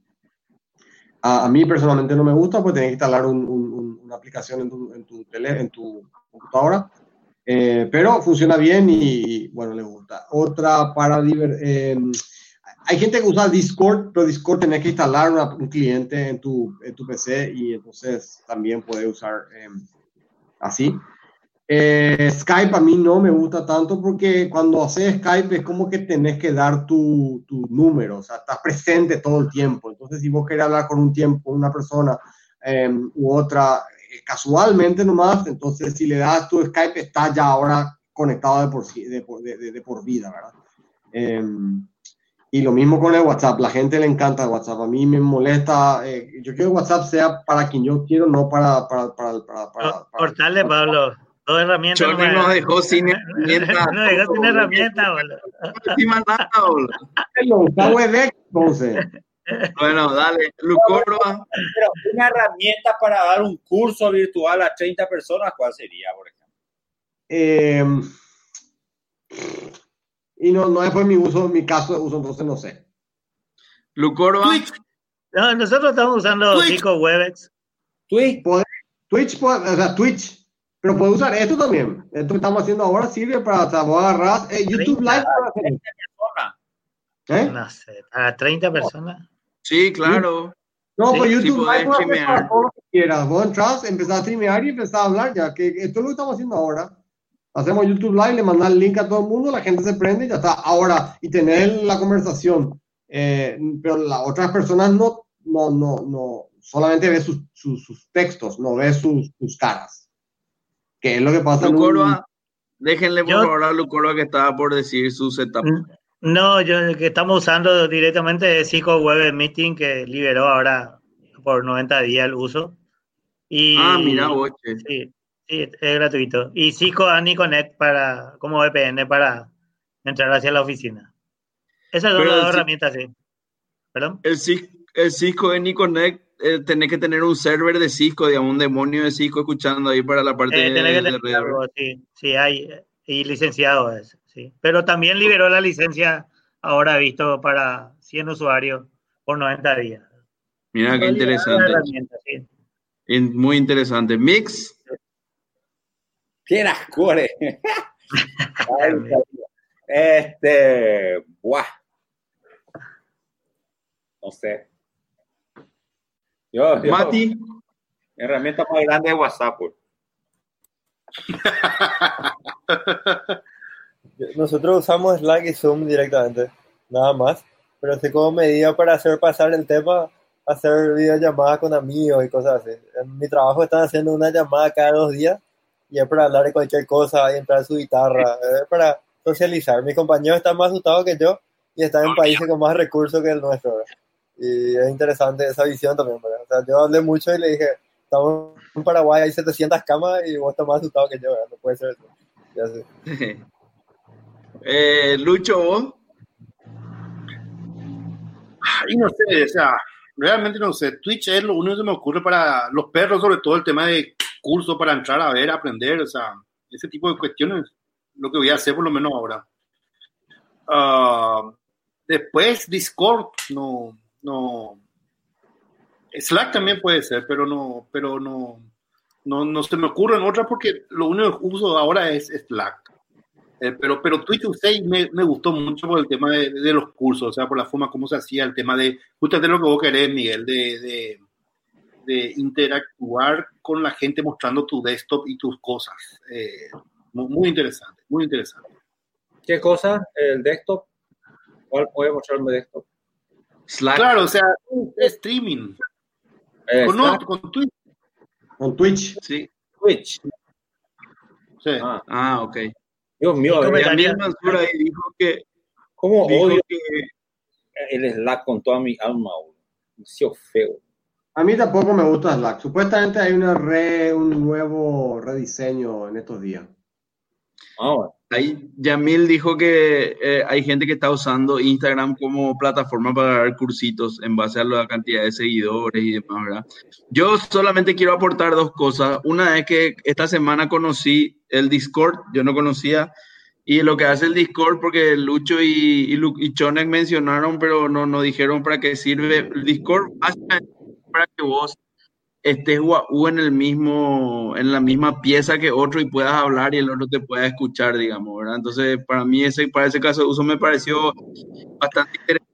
A, a mí personalmente no me gusta, pues tienes que instalar un, un, una aplicación en tu, en tu, tele, en tu computadora. Eh, pero funciona bien y, bueno, le gusta. Otra para. Eh, hay gente que usa Discord, pero Discord tenés que instalar una, un cliente en tu, en tu PC y entonces también puedes usar eh, así. Eh, Skype a mí no me gusta tanto porque cuando haces Skype es como que tenés que dar tu, tu, número, o sea, estás presente todo el tiempo. Entonces, si vos querés hablar con un tiempo, una persona eh, u otra, casualmente nomás, entonces si le das tu Skype, está ya ahora conectado de por, de por, de, de por vida, ¿verdad? Eh, y lo mismo con el WhatsApp, la gente le encanta el WhatsApp, a mí me molesta, eh, yo quiero que WhatsApp sea para quien yo quiero, no para... para, para, para, para Cortarle, Pablo. Dos herramientas. No nos dejó sin herramientas. No dejó sin herramientas, boludo. No nada, boludo. Lo usaba Webex, entonces. Bueno, dale, Lucorba. Pero una herramienta para dar un curso virtual a 30 personas, ¿cuál sería, por ejemplo? Eh, y no, no es por mi uso, mi caso de uso, entonces no sé. Lucorba. Twitch. No, nosotros estamos usando Twitch. Pico Webex. Twitch. Twitch, puede- o sea, Twitch, pero puede usar esto también. Esto que estamos haciendo ahora sirve para, o sea, vos agarrás, eh, YouTube Live para hacer. ¿eh? No sé, para 30 personas. Sí, claro. No, Sí, pues sí YouTube podés Live puede hacer streamear. todo lo que quieras. Vos entras, empezás a streamear y empezás a hablar ya, que esto es lo que estamos haciendo ahora. Hacemos YouTube Live, le mandás el link a todo el mundo, la gente se prende y ya está. Ahora, y tener la conversación. Eh, pero las otras personas no, no, no, no, solamente ve sus, sus, sus textos, no ve sus, sus caras. Que es lo que pasa en un-. Déjenle por Yo- favor a Lucorba que estaba por decir su setup. No, yo el que estamos usando directamente es Cisco Web Meeting que liberó ahora por 90 días el uso. Y, Ah, mira, boche. Sí, sí, es gratuito. Y Cisco AnyConnect para, como VPN para entrar hacia la oficina. Esas son las herramientas, sí. ¿Perdón? El, el Cisco AnyConnect, eh, tenés que tener un server de Cisco, digamos, un demonio de Cisco escuchando ahí para la parte Eh, de, que de tener algo, sí, sí, hay, y licenciado es, sí. Pero también liberó la licencia, ahora visto, para 100 usuarios por 90 días. Mira qué interesante. herramienta, sí. In- Muy interesante. Mix. ¿Quién ascore? Ay, este, buah. No sé. Yo, yo- Mati. mi herramienta más grande es WhatsApp. Nosotros usamos Slack y Zoom directamente, nada más. Pero así como medida para hacer pasar el tema, hacer videollamadas con amigos y cosas así. En mi trabajo están haciendo una llamada cada dos días y es para hablar de cualquier cosa y entrar su guitarra, es para socializar. Mis compañeros están más asustados que yo y están en países con más recursos que el nuestro. ¿verdad? Y es interesante esa visión también. ¿verdad? O sea, yo hablé mucho y le dije, estamos en Paraguay, hay 700 camas y vos estás más asustado que yo, ¿verdad? no puede ser eso. Ya sé. Eh, Lucho, vos. Y no sé, o sea, realmente no sé. Twitch es lo único que me ocurre para los perros, sobre todo el tema de curso para entrar a ver, aprender, o sea, ese tipo de cuestiones, lo que voy a hacer por lo menos ahora. Ah, después, Discord, no, no. Slack también puede ser, pero no, pero no, no, no se me ocurren otras porque lo único que uso ahora es Slack. Eh, pero, pero Twitch y me, me gustó mucho por el tema de, de los cursos, o sea, por la forma como se hacía el tema de, justamente lo que vos querés, Miguel, de, de, de interactuar con la gente mostrando tu desktop y tus cosas. Eh, muy, interesante, muy interesante. ¿Qué cosa? ¿El desktop? ¿Cuál puede mostrarme desktop? Slack. Claro, o sea, streaming. Eh, Con, no, con Twitch. Con Twitch. Sí. Twitch. Sí. Ah, Ah, ok. Dios mío. Yamil Mansur ahí dijo que, ¿cómo dijo odio que el Slack con toda mi alma? boludo. Demasiado feo. A mí tampoco me gusta Slack. Supuestamente hay una re, un nuevo rediseño en estos días. Ah, bueno. Ahí Yamil dijo que eh, hay gente que está usando Instagram como plataforma para dar cursitos en base a la cantidad de seguidores y demás, ¿verdad? Yo solamente quiero aportar dos cosas. Una es que esta semana conocí el Discord, yo no conocía, y lo que hace el Discord, porque Lucho y, y, y Chonek mencionaron, pero no, no dijeron para qué sirve. El Discord para que vos estés guau en el mismo, en la misma pieza que otro y puedas hablar y el otro te pueda escuchar, digamos. Entonces, para mí ese, para ese caso de uso me pareció bastante interesante.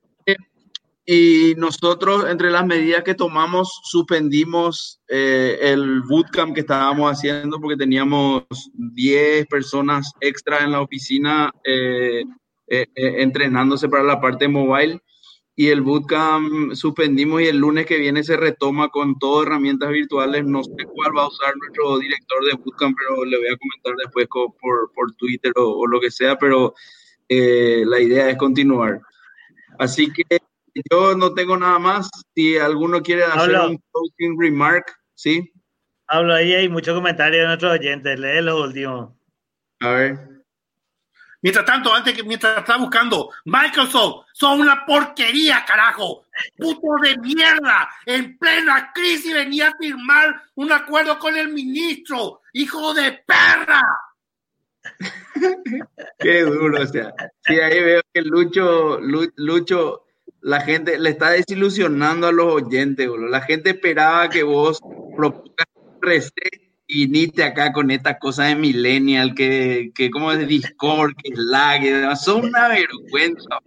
Y nosotros, entre las medidas que tomamos, suspendimos eh, el bootcamp que estábamos haciendo porque teníamos 10 personas extra en la oficina eh, eh, entrenándose para la parte mobile. Y el bootcamp suspendimos y el lunes que viene se retoma con todas herramientas virtuales. No sé cuál va a usar nuestro director de bootcamp, pero le voy a comentar después por, por Twitter o, o, lo que sea, pero la idea es continuar. Así que yo no tengo nada más. Si alguno quiere hacer un closing remark, ¿sí? Hablo ahí, hay muchos comentarios de nuestros oyentes. Lee los últimos. A ver. Mientras tanto, antes que mientras está buscando, Microsoft, son una porquería, carajo. Puto de mierda. En plena crisis venía a firmar un acuerdo con el ministro. Hijo de perra. Qué duro, o sea. Sí, ahí veo que Lucho, Lucho la gente le está desilusionando a los oyentes, boludo. La gente esperaba que vos propongas reset y ni te acá con esta cosa de millennial, que, que como es Discord, que es lag, son una vergüenza.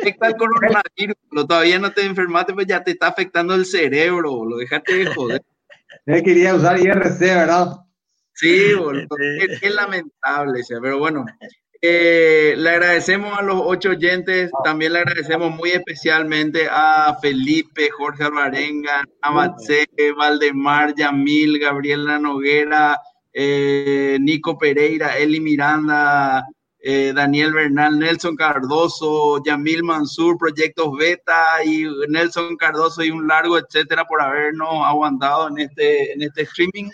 Afecta el coronavirus, todavía no te enfermaste, pues ya te está afectando el cerebro, lo dejaste de joder. Él quería usar IRC, ¿verdad? Sí, boludo, es lamentable, pero bueno, eh, le agradecemos a los ocho oyentes, también le agradecemos muy especialmente a Felipe, Jorge Alvarenga, Amatse, Valdemar, Yamil, Gabriela Noguera, eh, Nico Pereira, Eli Miranda, eh, Daniel Bernal, Nelson Cardoso, Yamil Mansur, Proyectos Beta y Nelson Cardoso y un largo etcétera por habernos aguantado en este, en este streaming.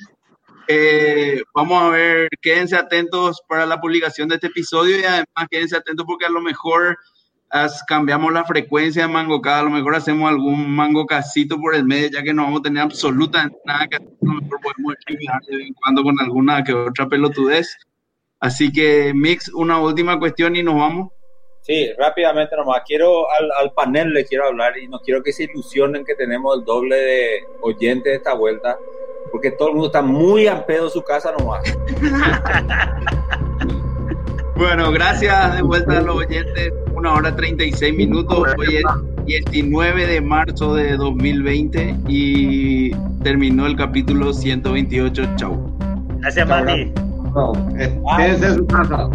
Eh, vamos a ver, quédense atentos para la publicación de este episodio y además quédense atentos porque a lo mejor cambiamos la frecuencia de mango a lo mejor hacemos algún mango casito por el medio, ya que no vamos a tener absolutamente nada que hacer, a lo mejor podemos terminar de vez en cuando con alguna que otra pelotudez. Así que, Mix, una última cuestión y nos vamos. Sí, rápidamente nomás. Quiero al, panel le quiero hablar y no quiero que se ilusionen que tenemos el doble de oyentes esta vuelta porque todo el mundo está muy a pedo en su casa nomás. bueno, gracias de vuelta a los oyentes. Una hora 36 minutos. Hoy es 19 de marzo de 2020 y terminó el capítulo 128. Chau. Gracias, Mati. No, en su casa.